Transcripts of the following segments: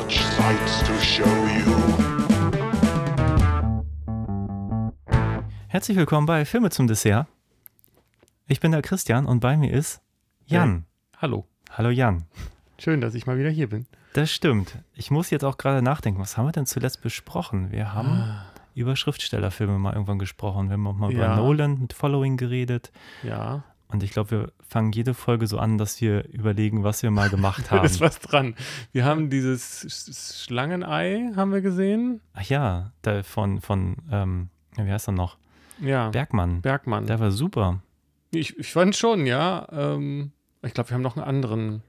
such sights to show you. Herzlich willkommen bei Filme zum Dessert. Ich bin der Christian und bei mir ist Jan. Hallo. Hallo Jan. Schön, dass ich mal wieder hier bin. Das stimmt. Ich muss jetzt auch gerade nachdenken, was haben wir denn zuletzt besprochen? Wir haben Ah. über Schriftstellerfilme mal irgendwann gesprochen. Wir haben auch mal über Ja. Nolan mit Following geredet. Ja, Und ich glaube, wir fangen jede Folge so an, dass wir überlegen, was wir mal gemacht da haben. ist was dran. Wir haben dieses Sch- Schlangenei, haben wir gesehen. Ach ja, da von, von ähm, wie heißt er noch? Ja, Bergmann. Bergmann. Der war super. Ich, ich fand schon, ja. Ähm, ich glaube, wir haben noch einen anderen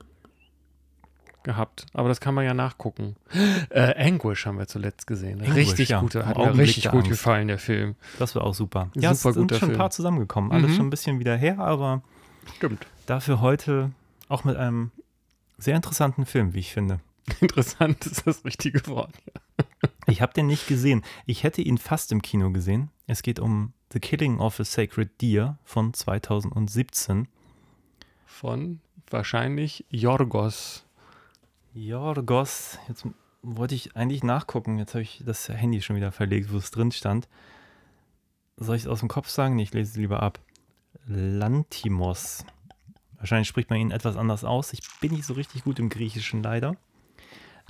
gehabt. Aber das kann man ja nachgucken. Äh, Anguish haben wir zuletzt gesehen. Anguish, richtig ja. gut. Hat mir richtig gut Angst. gefallen, der Film. Das war auch super. Super ja, es sind schon ein paar zusammengekommen. Alles Mhm. schon ein bisschen wieder her, aber Stimmt. dafür heute auch mit einem sehr interessanten Film, wie ich finde. Interessant ist das richtige Wort. Ich habe den nicht gesehen. Ich hätte ihn fast im Kino gesehen. Es geht um The Killing of a Sacred Deer von 2017. Von wahrscheinlich Jorgos. Jorgos, jetzt wollte ich eigentlich nachgucken. Jetzt habe ich das Handy schon wieder verlegt, wo es drin stand. Soll ich es aus dem Kopf sagen? Nee, ich lese es lieber ab. Lantimos. Wahrscheinlich spricht man ihn etwas anders aus. Ich bin nicht so richtig gut im Griechischen leider.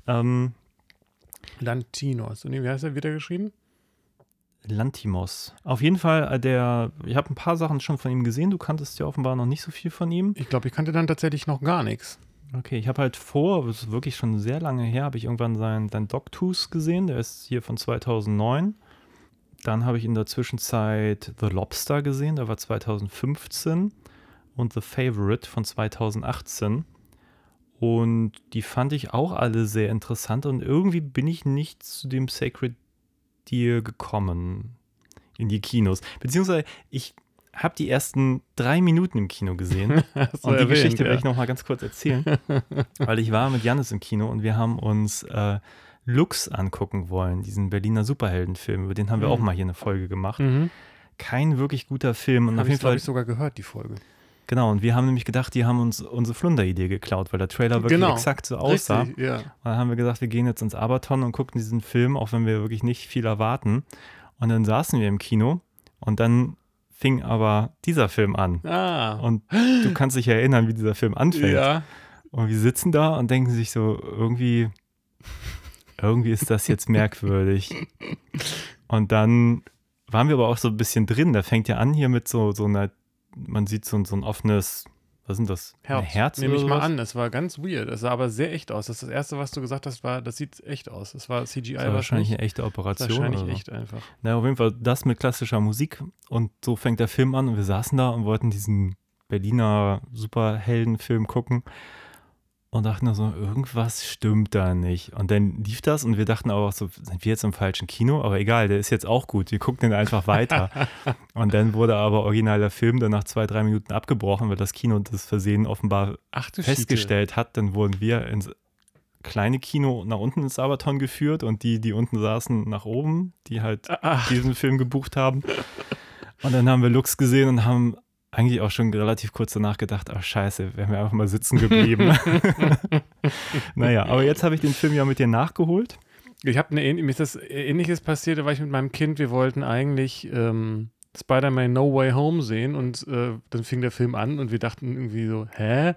Ähm, Lantinos. Und wie heißt er wieder geschrieben? Lantimos. Auf jeden Fall, äh, der, ich habe ein paar Sachen schon von ihm gesehen. Du kanntest ja offenbar noch nicht so viel von ihm. Ich glaube, ich kannte dann tatsächlich noch gar nichts. Okay, ich habe halt vor, das ist wirklich schon sehr lange her, habe ich irgendwann seinen, seinen Dogtooth gesehen. Der ist hier von 2009. Dann habe ich in der Zwischenzeit The Lobster gesehen, der war 2015. Und The Favorite von 2018. Und die fand ich auch alle sehr interessant. Und irgendwie bin ich nicht zu dem Sacred Deer gekommen in die Kinos. Beziehungsweise ich habe die ersten drei Minuten im Kino gesehen. Und die erwähnt, Geschichte ja. werde ich noch mal ganz kurz erzählen, weil ich war mit Janis im Kino und wir haben uns äh, Lux angucken wollen, diesen Berliner Superheldenfilm, über den haben wir Mhm. auch mal hier eine Folge gemacht. Mhm. Kein wirklich guter Film und Habe auf ich, jeden Fall ich, sogar gehört, die Folge. genau und wir haben nämlich gedacht, die haben uns unsere Flunder-Idee geklaut, weil der Trailer wirklich Genau. exakt so aussah. Richtig, ja. Und dann haben wir gesagt, wir gehen jetzt ins Aberton und gucken diesen Film, auch wenn wir wirklich nicht viel erwarten. Und dann saßen wir im Kino und dann fing aber dieser Film an. Ah, Und du kannst dich erinnern, wie dieser Film anfängt. ja. Und wir sitzen da und denken sich so, irgendwie, irgendwie ist das jetzt merkwürdig. Und dann waren wir aber auch so ein bisschen drin. Da fängt ja an hier mit so, so einer, man sieht so, ein- so ein offenes, was sind das? Ein Herz. Nehme ich mal an. Es war ganz weird. Es sah aber sehr echt aus. Das, ist das erste, was du gesagt hast, war, das sieht echt aus. Es war CGI Das war wahrscheinlich eine echte Operation. Wahrscheinlich oder so. echt einfach. Na, auf jeden Fall das mit klassischer Musik. Und so fängt der Film an und wir saßen da und wollten diesen Berliner Superheldenfilm gucken. Und dachten nur so, irgendwas stimmt da nicht. Und dann lief das und wir dachten auch so, sind wir jetzt im falschen Kino? Aber egal, der ist jetzt auch gut. Wir gucken den einfach weiter. und dann wurde aber original der Film dann nach zwei, drei Minuten abgebrochen, weil das Kino das Versehen offenbar Ach festgestellt hat. Dann wurden wir ins kleine Kino nach unten ins Sabaton geführt und die, die unten saßen, nach oben, die halt Ach, diesen Film gebucht haben. Und dann haben wir Lux gesehen und haben eigentlich auch schon relativ kurz danach gedacht, ach scheiße, wären wir einfach mal sitzen geblieben. naja, aber jetzt habe ich den Film ja mit dir nachgeholt. Ich habe eine mir ist das ähnliches passiert, da war ich mit meinem Kind, wir wollten eigentlich ähm, Spider-Man No Way Home sehen und äh, dann fing der Film an und wir dachten irgendwie so, hä?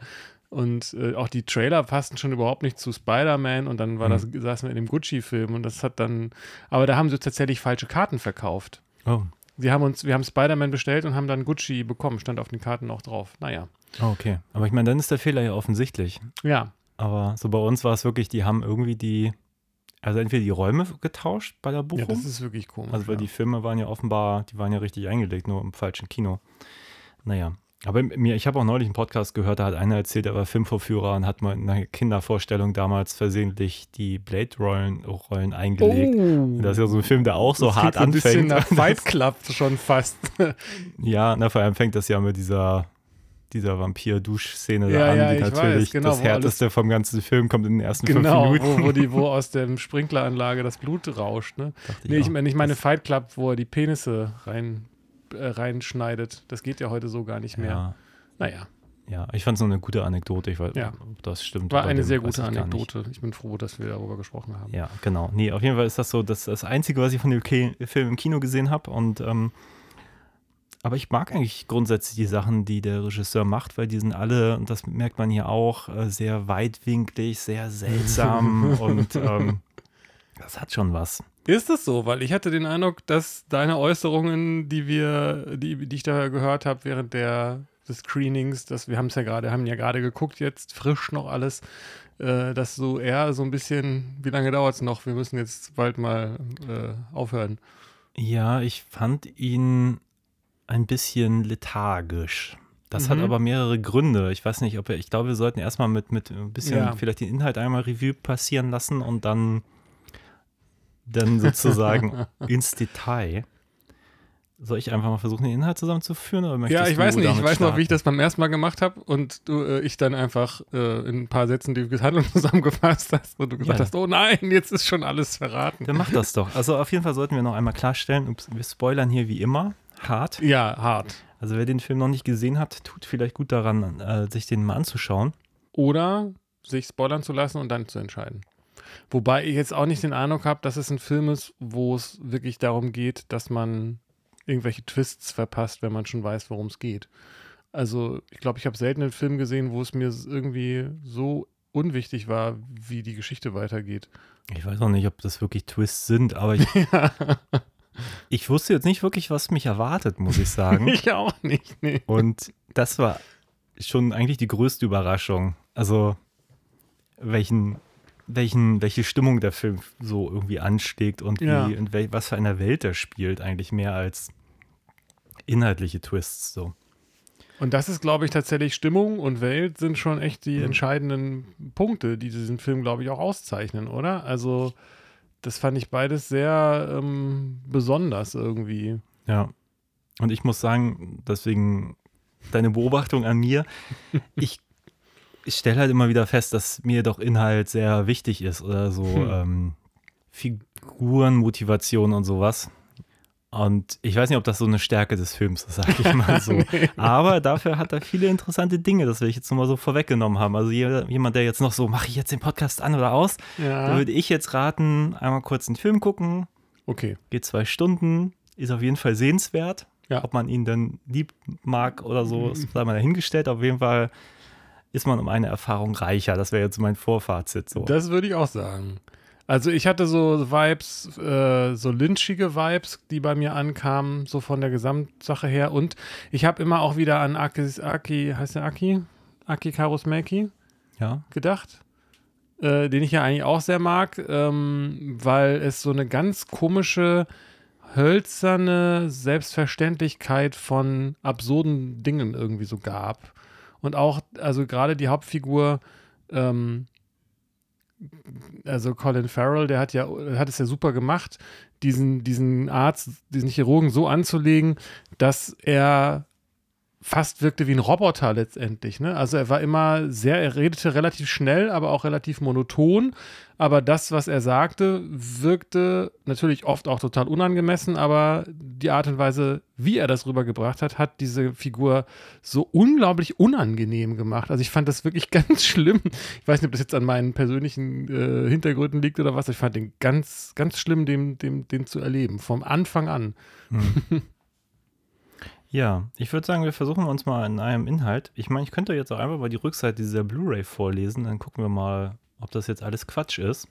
Und äh, auch die Trailer passten schon überhaupt nicht zu Spider-Man und dann war das, saßen wir in dem Gucci-Film und das hat dann, aber da haben sie tatsächlich falsche Karten verkauft. Oh, Sie haben uns, wir haben Spider-Man bestellt und haben dann Gucci bekommen, stand auf den Karten auch drauf. Naja. oh, okay. Aber ich meine, dann ist der Fehler ja offensichtlich. Ja, Aber so bei uns war es wirklich, die haben irgendwie die, also entweder die Räume getauscht bei der Buchung. ja das ist wirklich komisch. Also weil ja. die Filme waren ja offenbar, die waren ja richtig eingelegt, nur im falschen Kino. Naja. Aber mir, ich habe auch neulich einen Podcast gehört, da hat einer erzählt, er war Filmvorführer und hat mal in einer Kindervorstellung damals versehentlich die Blade-Rollen Rollen eingelegt. Und das ist ja so ein Film, der auch so Oh. Das hart so ein bisschen anfängt. nach Fight Club schon fast. ja, na, vor allem fängt das ja mit dieser dieser Vampir-Duschszene Ja, da an, ja, die ich natürlich weiß, genau, das härteste vom ganzen Film kommt in den ersten Genau, fünf Minuten. wo, wo, die, wo aus der Sprinkleranlage das Blut rauscht. Ne? Dachte Nee, ich, meine, ich meine Fight Club, wo er die Penisse rein, äh, reinschneidet. Das geht ja heute so gar nicht mehr. ja, Naja, ja, ich fand es eine gute Anekdote. Ich weiß, Ja. ob das stimmt. war eine dem sehr gute ich. Anekdote. Ich bin froh, dass wir darüber gesprochen haben. Ja, genau. Nee, auf jeden Fall ist das so das, das Einzige, was ich von dem Ki- Film im Kino gesehen habe. Und ähm, aber ich mag eigentlich grundsätzlich die Sachen, die der Regisseur macht, weil die sind alle, und das merkt man hier auch, äh, sehr weitwinklig, sehr seltsam und ähm, das hat schon was. Ist es so? Weil ich hatte den Eindruck, dass deine Äußerungen, die wir, die, die ich da gehört habe während der des Screenings, dass wir haben es ja gerade, haben ja gerade geguckt jetzt, frisch noch alles, äh, dass so eher so ein bisschen, wie lange dauert es noch? Wir müssen jetzt bald mal äh, aufhören. Ja, ich fand ihn ein bisschen lethargisch. Das hat Mhm. aber mehrere Gründe. Ich weiß nicht, ob wir, ich glaube, wir sollten erstmal mit, mit ein bisschen Ja. vielleicht den Inhalt einmal Revue passieren lassen und dann, dann sozusagen ins Detail. Soll ich einfach mal versuchen, den Inhalt zusammenzuführen? Oder Ja, ich weiß nicht. Ich weiß noch, wie ich starten? das beim ersten Mal gemacht habe und du, äh, ich dann einfach äh, in ein paar Sätzen die Handlung zusammengefasst hast und du gesagt Ja. hast, oh nein, jetzt ist schon alles verraten. Dann mach das doch. Also auf jeden Fall sollten wir noch einmal klarstellen, ups, wir spoilern hier wie immer hart. Ja, hart. Also wer den Film noch nicht gesehen hat, tut vielleicht gut daran, äh, sich den mal anzuschauen. Oder sich spoilern zu lassen und dann zu entscheiden. Wobei ich jetzt auch nicht den Eindruck habe, dass es ein Film ist, wo es wirklich darum geht, dass man irgendwelche Twists verpasst, wenn man schon weiß, worum es geht. Also ich glaube, ich habe selten einen Film gesehen, wo es mir irgendwie so unwichtig war, wie die Geschichte weitergeht. Ich weiß auch nicht, ob das wirklich Twists sind, aber ich, ich wusste jetzt nicht wirklich, was mich erwartet, muss ich sagen. Ich auch nicht. Nee. Und das war schon eigentlich die größte Überraschung. Also, welchen, welchen, welche Stimmung der Film so irgendwie anschlägt und wie, Ja. in wel, was für einer Welt er spielt, eigentlich mehr als inhaltliche Twists. So. Und das ist, glaube ich, tatsächlich Stimmung und Welt sind schon echt die entscheidenden Punkte, die diesen Film, glaube ich, auch auszeichnen, oder? Also, das fand ich beides sehr ähm, besonders irgendwie. Ja. Und ich muss sagen, deswegen deine Beobachtung an mir, ich, ich stelle halt immer wieder fest, dass mir doch Inhalt sehr wichtig ist oder so ähm, Figurenmotivation und sowas. Und ich weiß nicht, ob das so eine Stärke des Films ist, sage ich mal so. Aber dafür hat er viele interessante Dinge, das will ich jetzt nur mal so vorweggenommen haben. Also jeder, jemand, der jetzt noch so, mache ich jetzt den Podcast an oder aus, da Ja. würde ich jetzt raten, einmal kurz einen Film gucken, Okay. geht zwei Stunden, ist auf jeden Fall sehenswert. Ja. Ob man ihn dann lieb mag oder so, das sei mal dahingestellt. Auf jeden Fall ist man um eine Erfahrung reicher. Das wäre jetzt mein Vorfazit. So. Das würde ich auch sagen. Also ich hatte so Vibes, äh, so lynchige Vibes, die bei mir ankamen, so von der Gesamtsache her. Und ich habe immer auch wieder an Aki, Aki heißt der Aki? Aki Karusmäki ja. gedacht, äh, den ich ja eigentlich auch sehr mag, ähm, weil es so eine ganz komische, hölzerne Selbstverständlichkeit von absurden Dingen irgendwie so gab. Und auch, also gerade die Hauptfigur, ähm, also Colin Farrell, der hat ja, hat es ja super gemacht, diesen, diesen Arzt, diesen Chirurgen so anzulegen, dass er fast wirkte wie ein Roboter letztendlich. Ne? Also er war immer sehr, er redete relativ schnell, aber auch relativ monoton. Aber das, was er sagte, wirkte natürlich oft auch total unangemessen, aber die Art und Weise, wie er das rübergebracht hat, hat diese Figur so unglaublich unangenehm gemacht. Also ich fand das wirklich ganz schlimm. Ich weiß nicht, ob das jetzt an meinen persönlichen äh, Hintergründen liegt oder was. Ich fand den ganz, ganz schlimm, den, den, den zu erleben. Vom Anfang an. Ja, ich würde sagen, wir versuchen uns mal in einem Inhalt. Ich meine, ich könnte jetzt auch einfach mal die Rückseite dieser Blu-ray vorlesen, dann gucken wir mal, ob das jetzt alles Quatsch ist.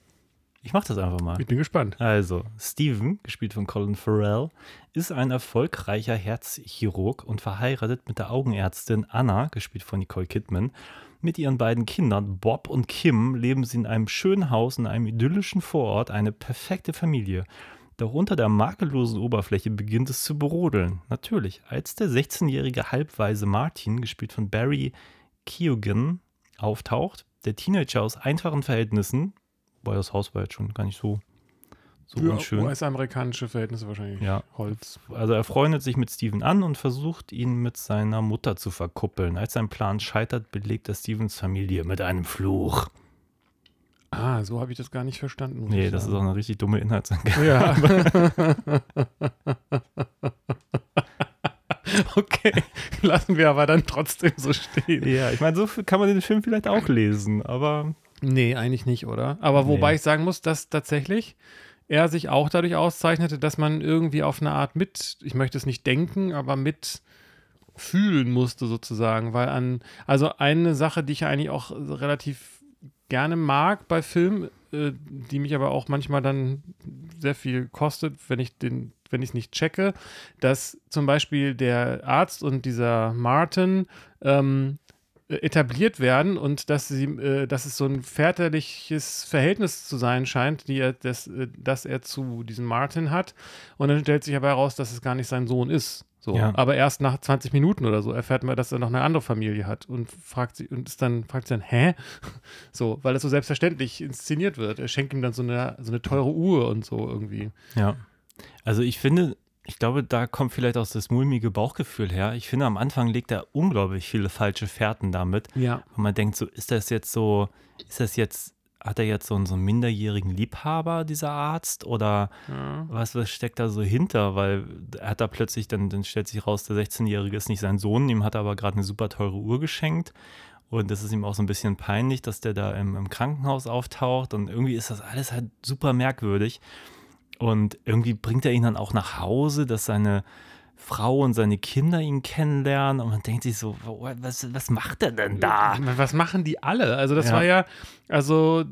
Ich mache das einfach mal. Ich bin gespannt. Also, Steven, gespielt von Colin Farrell, ist ein erfolgreicher Herzchirurg und verheiratet mit der Augenärztin Anna, gespielt von Nicole Kidman. Mit ihren beiden Kindern Bob und Kim leben sie in einem schönen Haus in einem idyllischen Vorort, eine perfekte Familie. Doch unter der makellosen Oberfläche beginnt es zu brodeln. Natürlich, als der 16-jährige halbweise Martin, gespielt von Barry Keoghan, auftaucht, der Teenager aus einfachen Verhältnissen, weil das Haus war jetzt schon gar nicht so, so Für unschön. US-amerikanische Verhältnisse wahrscheinlich. Ja. Holz. Also er freundet sich mit Steven an und versucht ihn mit seiner Mutter zu verkuppeln. Als sein Plan scheitert, belegt er Stevens Familie mit einem Fluch. Ah, so habe ich das gar nicht verstanden. Nee, das ist sagen. auch eine richtig dumme Inhaltsangabe. Ja. okay, lassen wir aber dann trotzdem so stehen. Ja, ich meine, so kann man den Film vielleicht auch lesen, aber Nee, eigentlich nicht, oder? Aber wobei Nee. ich sagen muss, dass tatsächlich er sich auch dadurch auszeichnete, dass man irgendwie auf eine Art mit, ich möchte es nicht denken, aber mit fühlen musste sozusagen, weil an, also eine Sache, die ich eigentlich auch relativ gerne mag bei Filmen, äh, die mich aber auch manchmal dann sehr viel kostet, wenn ich den, wenn ich es nicht checke, dass zum Beispiel der Arzt und dieser Martin ähm, äh, etabliert werden und dass sie, äh, dass es so ein väterliches Verhältnis zu sein scheint, die er, das, äh, das er zu diesem Martin hat. Und dann stellt sich aber heraus, dass es gar nicht sein Sohn ist. So. Ja. Aber erst nach 20 Minuten oder so erfährt man, dass er noch eine andere Familie hat und fragt sie und ist dann fragt sie dann, hä? So, weil das so selbstverständlich inszeniert wird. Er schenkt ihm dann so eine, so eine teure Uhr und so irgendwie. ja. Also ich finde, ich glaube, da kommt vielleicht auch das mulmige Bauchgefühl her. Ich finde, am Anfang legt er unglaublich viele falsche Fährten damit. Ja. Und man denkt so, ist das jetzt so, ist das jetzt, hat er jetzt so einen, so einen minderjährigen Liebhaber, dieser Arzt? Oder ja. was, was steckt da so hinter? Weil er hat da plötzlich, dann, dann stellt sich raus, der 16-Jährige ist nicht sein Sohn, ihm hat er aber gerade eine super teure Uhr geschenkt. Und das ist ihm auch so ein bisschen peinlich, dass der da im, im Krankenhaus auftaucht. Und irgendwie ist das alles halt super merkwürdig. Und irgendwie bringt er ihn dann auch nach Hause, dass seine Frau und seine Kinder ihn kennenlernen. Und man denkt sich so, was, was macht er denn da? Was machen die alle? Also das Ja. war ja, also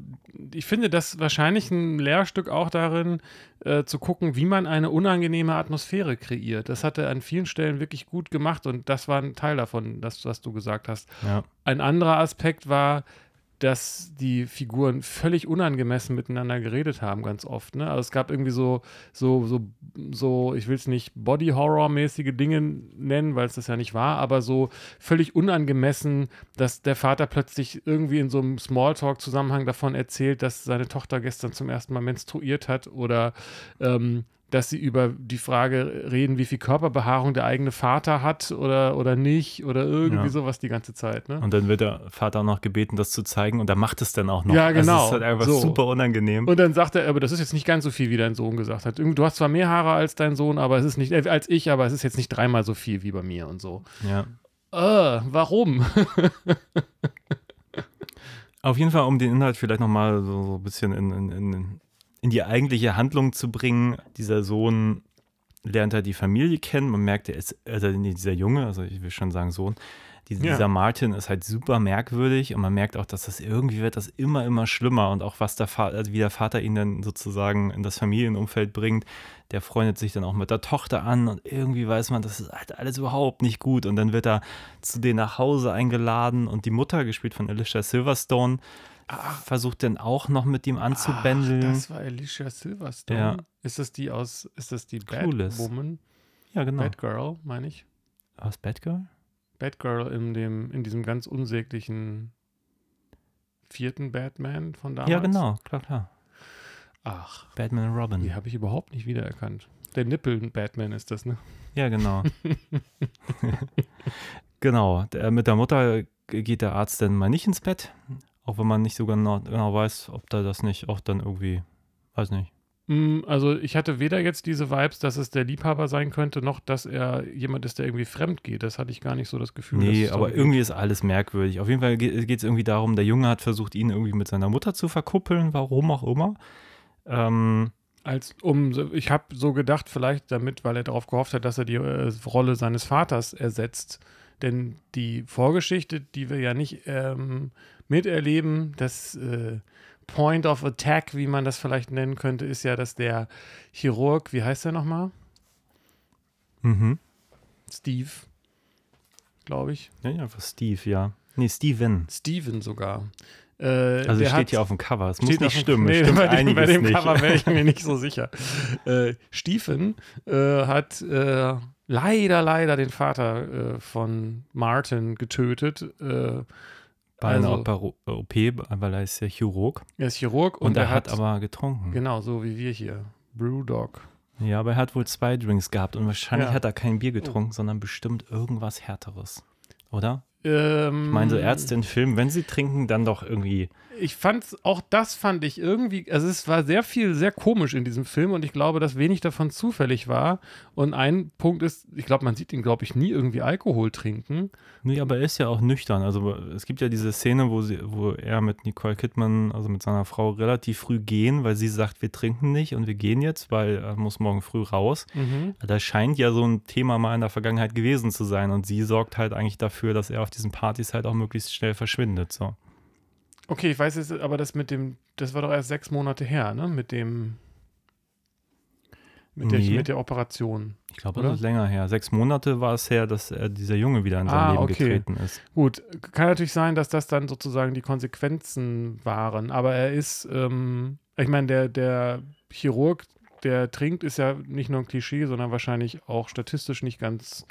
ich finde das wahrscheinlich ein Lehrstück auch darin, äh, zu gucken, wie man eine unangenehme Atmosphäre kreiert. Das hat er an vielen Stellen wirklich gut gemacht und das war ein Teil davon, das, was du gesagt hast. Ja. Ein anderer Aspekt war, dass die Figuren völlig unangemessen miteinander geredet haben, ganz oft. Ne? Also es gab irgendwie so, so, so, so, ich will es nicht Body-Horror-mäßige Dinge nennen, weil es das ja nicht war, aber so völlig unangemessen, dass der Vater plötzlich irgendwie in so einem Smalltalk-Zusammenhang davon erzählt, dass seine Tochter gestern zum ersten Mal menstruiert hat oder ähm, dass sie über die Frage reden, wie viel Körperbehaarung der eigene Vater hat oder, oder nicht oder irgendwie Ja. sowas die ganze Zeit. Ne? Und dann wird der Vater auch noch gebeten, das zu zeigen und er macht es dann auch noch. Ja, Also genau. es ist halt einfach So. super unangenehm. Und dann sagt er, aber das ist jetzt nicht ganz so viel, wie dein Sohn gesagt hat. Du hast zwar mehr Haare als dein Sohn, aber es ist nicht, äh, als ich, aber es ist jetzt nicht dreimal so viel wie bei mir und so. ja. Äh, warum? Auf jeden Fall, um den Inhalt vielleicht nochmal so, so ein bisschen in, in, in, in die eigentliche Handlung zu bringen. Dieser Sohn lernt halt die Familie kennen. Man merkt, er ist, also dieser Junge, also ich will schon sagen Sohn, dieser, Ja. dieser Martin ist halt super merkwürdig und man merkt auch, dass das irgendwie wird das immer, immer schlimmer und auch was der Vater, also wie der Vater ihn dann sozusagen in das Familienumfeld bringt, der freundet sich dann auch mit der Tochter an und irgendwie weiß man, das ist halt alles überhaupt nicht gut und dann wird er zu denen nach Hause eingeladen und die Mutter, gespielt von Alicia Silverstone, versucht dann auch noch mit ihm anzubändeln. Ach, das war Alicia Silverstone. Ja. Ist das die aus, ist das die Clueless. Batwoman? ja, genau. Batgirl, meine ich. Aus Batgirl? Batgirl in dem, in diesem ganz unsäglichen vierten Batman von damals. Ja, genau, klar, klar. Ach, Batman und Robin. die habe ich überhaupt nicht wiedererkannt. Der Nippel-Batman ist das, ne? Ja, genau. genau. Der, mit der Mutter geht der Arzt dann mal nicht ins Bett, auch wenn man nicht so genau, genau weiß, ob da das nicht auch dann irgendwie, weiß nicht. Mm, Also ich hatte weder jetzt diese Vibes, dass es der Liebhaber sein könnte, noch dass er jemand ist, der irgendwie fremd geht. Das hatte ich gar nicht so das Gefühl. Nee, aber darum irgendwie ist alles merkwürdig. Auf jeden Fall geht es irgendwie darum, der Junge hat versucht, ihn irgendwie mit seiner Mutter zu verkuppeln, warum auch immer. Ähm, Als um, so- ich habe so gedacht, vielleicht damit, weil er darauf gehofft hat, dass er die äh, Rolle seines Vaters ersetzt. Denn die Vorgeschichte, die wir ja nicht ähm, miterleben, das äh, Point of Attack, wie man das vielleicht nennen könnte, ist ja, dass der Chirurg, wie heißt er nochmal? mhm. Steve, glaube ich. Ja, ja, einfach Steve, ja. Nee, Steven. Steven sogar. Äh, Also steht hat- hier auf dem Cover. Es muss nicht stimmen. Nee, stimmt bei dem, bei dem nicht. Cover wäre ich mir nicht so sicher. Äh, Stephen äh, hat äh, leider, leider den Vater äh, von Martin getötet. Äh, Bei einer also, Opero- OP, weil er ist ja Chirurg. er ist Chirurg und, Und, er er hat aber getrunken. Genau, so wie wir hier. Brewdog. Ja, aber er hat wohl zwei Drinks gehabt und wahrscheinlich Ja. hat er kein Bier getrunken, sondern bestimmt irgendwas Härteres. Oder? Ähm, Ich meine, so Ärzte in Filmen, wenn sie trinken, dann doch irgendwie. ich fand auch das fand ich irgendwie, also es war sehr viel, sehr komisch in diesem Film und ich glaube, dass wenig davon zufällig war. Und ein Punkt ist, ich glaube, man sieht ihn, glaube ich, nie irgendwie Alkohol trinken. Nee, aber er ist ja auch nüchtern. Also es gibt ja diese Szene, wo, sie, wo er mit Nicole Kidman, also mit seiner Frau, relativ früh gehen, weil sie sagt, wir trinken nicht und wir gehen jetzt, weil er muss morgen früh raus. Das scheint ja so ein Thema mal in der Vergangenheit gewesen zu sein und sie sorgt halt eigentlich dafür, dass er auf diesen Partys halt auch möglichst schnell verschwindet. So. Okay, ich weiß jetzt, aber das mit dem, das war doch erst sechs Monate her, ne? Mit dem, mit, der, Nee. mit der Operation. Ich glaube, das ist länger her. Sechs Monate war es her, dass er, dieser Junge wieder in sein Ah, Leben okay. getreten ist. Gut, kann natürlich sein, dass das dann sozusagen die Konsequenzen waren, aber er ist, ähm, ich meine, der, der Chirurg, der trinkt, ist ja nicht nur ein Klischee, sondern wahrscheinlich auch statistisch nicht ganz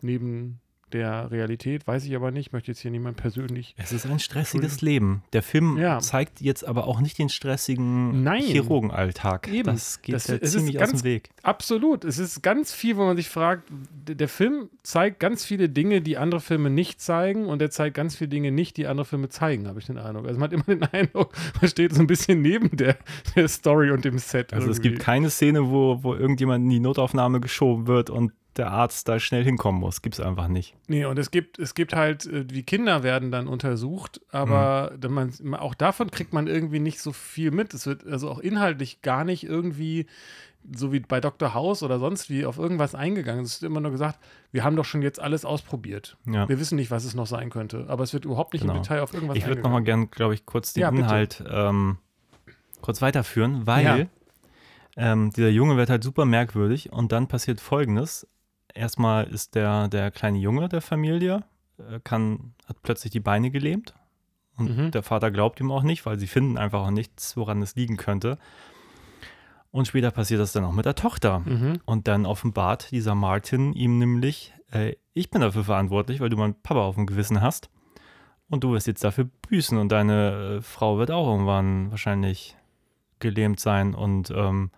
neben der Realität, weiß ich aber nicht, möchte jetzt hier niemand persönlich. Es ist ein stressiges Leben. Der Film Ja. zeigt jetzt aber auch nicht den stressigen Nein. Chirurgenalltag. Eben. Das geht Das- ja es ist ziemlich aus ganz- dem Weg. Absolut, es ist ganz viel, wo man sich fragt, der Film zeigt ganz viele Dinge, die andere Filme nicht zeigen und er zeigt ganz viele Dinge nicht, die andere Filme zeigen, habe ich den Eindruck. Also man hat immer den Eindruck, man steht so ein bisschen neben der, der Story und dem Set. Also es irgendwie. gibt keine Szene, wo, wo irgendjemand in die Notaufnahme geschoben wird und der Arzt da schnell hinkommen muss. Gibt es einfach nicht. Nee, und es gibt, es gibt halt, äh, die Kinder werden dann untersucht, aber Mhm. man, auch davon kriegt man irgendwie nicht so viel mit. Es wird also auch inhaltlich gar nicht irgendwie, so wie bei Dr. House oder sonst wie, auf irgendwas eingegangen. Es wird immer nur gesagt, wir haben doch schon jetzt alles ausprobiert. Ja. Wir wissen nicht, was es noch sein könnte, aber es wird überhaupt nicht Genau. im Detail auf irgendwas Ich würde nochmal gern, glaube ich, kurz den Ja. Inhalt ähm, kurz weiterführen, weil Ja. ähm, dieser Junge wird halt super merkwürdig und dann passiert Folgendes. Erstmal ist der, der kleine Junge der Familie, äh, kann, hat plötzlich die Beine gelähmt und Mhm. der Vater glaubt ihm auch nicht, weil sie finden einfach auch nichts, woran es liegen könnte. Und später passiert das dann auch mit der Tochter. Mhm. Und dann offenbart dieser Martin ihm nämlich, äh, ich bin dafür verantwortlich, weil du meinen Papa auf dem Gewissen hast. Und du wirst jetzt dafür büßen und deine äh, Frau wird auch irgendwann wahrscheinlich gelähmt sein und ähm,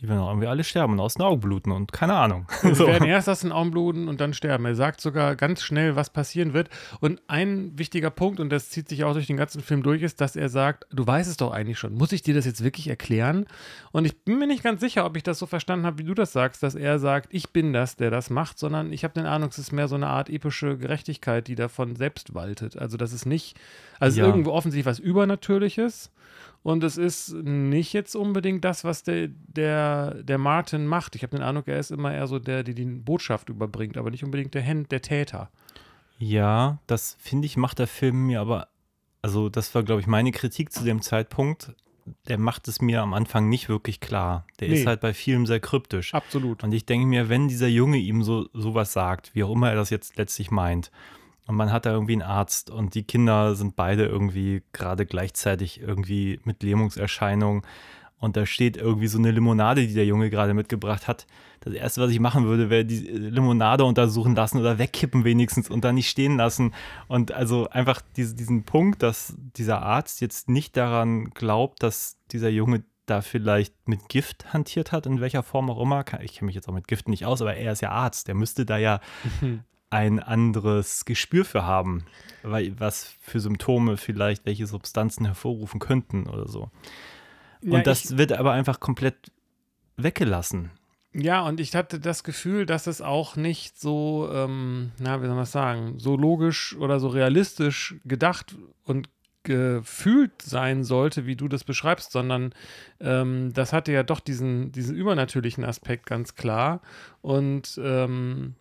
die werden auch irgendwie alle sterben und aus den Augen bluten und keine Ahnung. Sie So. werden erst aus den Augen bluten und dann sterben. Er sagt sogar ganz schnell, was passieren wird. Und ein wichtiger Punkt, und das zieht sich auch durch den ganzen Film durch, ist, dass er sagt, du weißt es doch eigentlich schon. Muss ich dir das jetzt wirklich erklären? Und ich bin mir nicht ganz sicher, ob ich das so verstanden habe, wie du das sagst, dass er sagt, ich bin das, der das macht, sondern ich habe den Eindruck, es ist mehr so eine Art epische Gerechtigkeit, die davon selbst waltet. Also das ist nicht, also Ja. irgendwo offensichtlich was Übernatürliches. Und es ist nicht jetzt unbedingt das, was der, der, der Martin macht. Ich habe den Eindruck, er ist immer eher so der, der die Botschaft überbringt, aber nicht unbedingt der, Hand, der Täter. Ja, das finde ich, macht der Film mir aber, also das war, glaube ich, meine Kritik zu dem Zeitpunkt. Der macht es mir am Anfang nicht wirklich klar. Der Nee. ist halt bei vielem sehr kryptisch. Absolut. Und ich denke mir, wenn dieser Junge ihm so sowas sagt, wie auch immer er das jetzt letztlich meint, und man hat da irgendwie einen Arzt und die Kinder sind beide irgendwie gerade gleichzeitig irgendwie mit Lähmungserscheinungen und da steht irgendwie so eine Limonade, die der Junge gerade mitgebracht hat. Das erste, was ich machen würde, wäre die Limonade untersuchen lassen oder wegkippen wenigstens und dann nicht stehen lassen. Und also einfach diese, diesen Punkt, dass dieser Arzt jetzt nicht daran glaubt, dass dieser Junge da vielleicht mit Gift hantiert hat, in welcher Form auch immer. Ich kenne mich jetzt auch mit Gift nicht aus, aber er ist ja Arzt. Der müsste da ja ein anderes Gespür für haben, weil, was für Symptome vielleicht welche Substanzen hervorrufen könnten oder so. Ja, Und das wird aber einfach komplett weggelassen. Ja, und ich hatte das Gefühl, dass es auch nicht so, ähm, na, wie soll man das sagen, so logisch oder so realistisch gedacht und gefühlt sein sollte, wie du das beschreibst, sondern ähm, das hatte ja doch diesen, diesen übernatürlichen Aspekt ganz klar. Und ähm,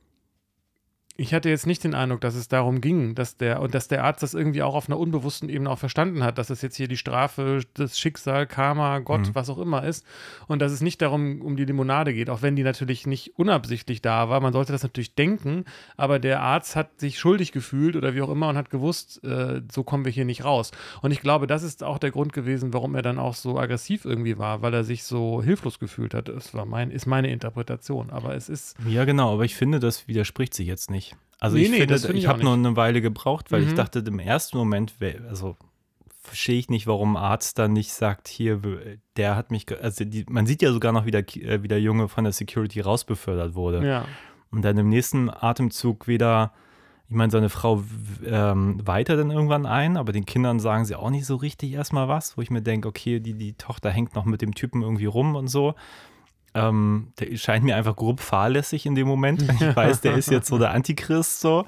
ich hatte jetzt nicht den Eindruck, dass es darum ging, dass der und dass der Arzt das irgendwie auch auf einer unbewussten Ebene auch verstanden hat, dass es jetzt hier die Strafe, das Schicksal, Karma, Gott, was auch immer ist und dass es nicht darum um die Limonade geht, auch wenn die natürlich nicht unabsichtlich da war. Man sollte das natürlich denken, aber der Arzt hat sich schuldig gefühlt oder wie auch immer und hat gewusst, äh, so kommen wir hier nicht raus. Und ich glaube, das ist auch der Grund gewesen, warum er dann auch so aggressiv irgendwie war, weil er sich so hilflos gefühlt hat. Das war mein, ist meine Interpretation, aber es ist Ja, genau, aber ich finde, das widerspricht sich jetzt nicht. Also Nee, ich nee, finde, das finde ich ich habe nur eine Weile gebraucht, weil ich Mhm. dachte, im ersten Moment, also verstehe ich nicht, warum ein Arzt dann nicht sagt, hier, der hat mich, also die, man sieht ja sogar noch, wie der, äh, wie der Junge von der Security rausbefördert wurde. Ja. Und dann im nächsten Atemzug wieder, ich meine, seine Frau ähm, weiter dann irgendwann ein, aber den Kindern sagen sie auch nicht so richtig erstmal was, wo ich mir denke, okay, die, die Tochter hängt noch mit dem Typen irgendwie rum und so. Ähm, der scheint mir einfach grob fahrlässig in dem Moment. Ich weiß, der ist jetzt so der Antichrist so.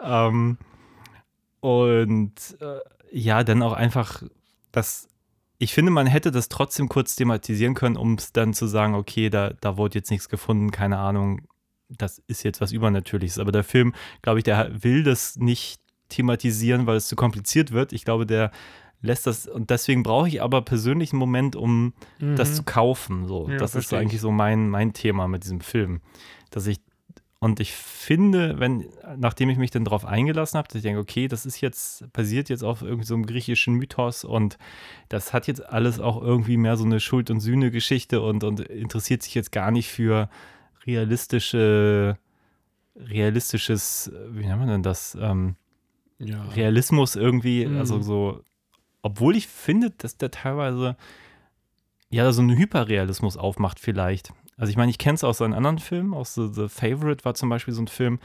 Ähm, und äh, ja, dann auch einfach das. Ich finde, man hätte das trotzdem kurz thematisieren können, um es dann zu sagen, okay, da, da wurde jetzt nichts gefunden, keine Ahnung, das ist jetzt was Übernatürliches. Aber der Film, glaube ich, der will das nicht thematisieren, weil es zu kompliziert wird. Ich glaube, der lässt das, und deswegen brauche ich aber persönlich einen Moment, um mhm. das zu kaufen. So. Ja, das ist ich. eigentlich so mein, mein Thema mit diesem Film. Dass ich, und ich finde, wenn, nachdem ich mich dann darauf eingelassen habe, dass ich denke, okay, das ist jetzt, basiert jetzt auf irgendeinem so einem griechischen Mythos und das hat jetzt alles auch irgendwie mehr so eine Schuld- und Sühne-Geschichte und, und interessiert sich jetzt gar nicht für realistische, realistisches, wie nennt man denn das? Ähm, ja. Realismus irgendwie, Mhm. also so, obwohl ich finde, dass der teilweise ja so einen Hyperrealismus aufmacht vielleicht. Also ich meine, ich kenne es aus seinen anderen Filmen, aus The, The Favorite war zum Beispiel so ein Film.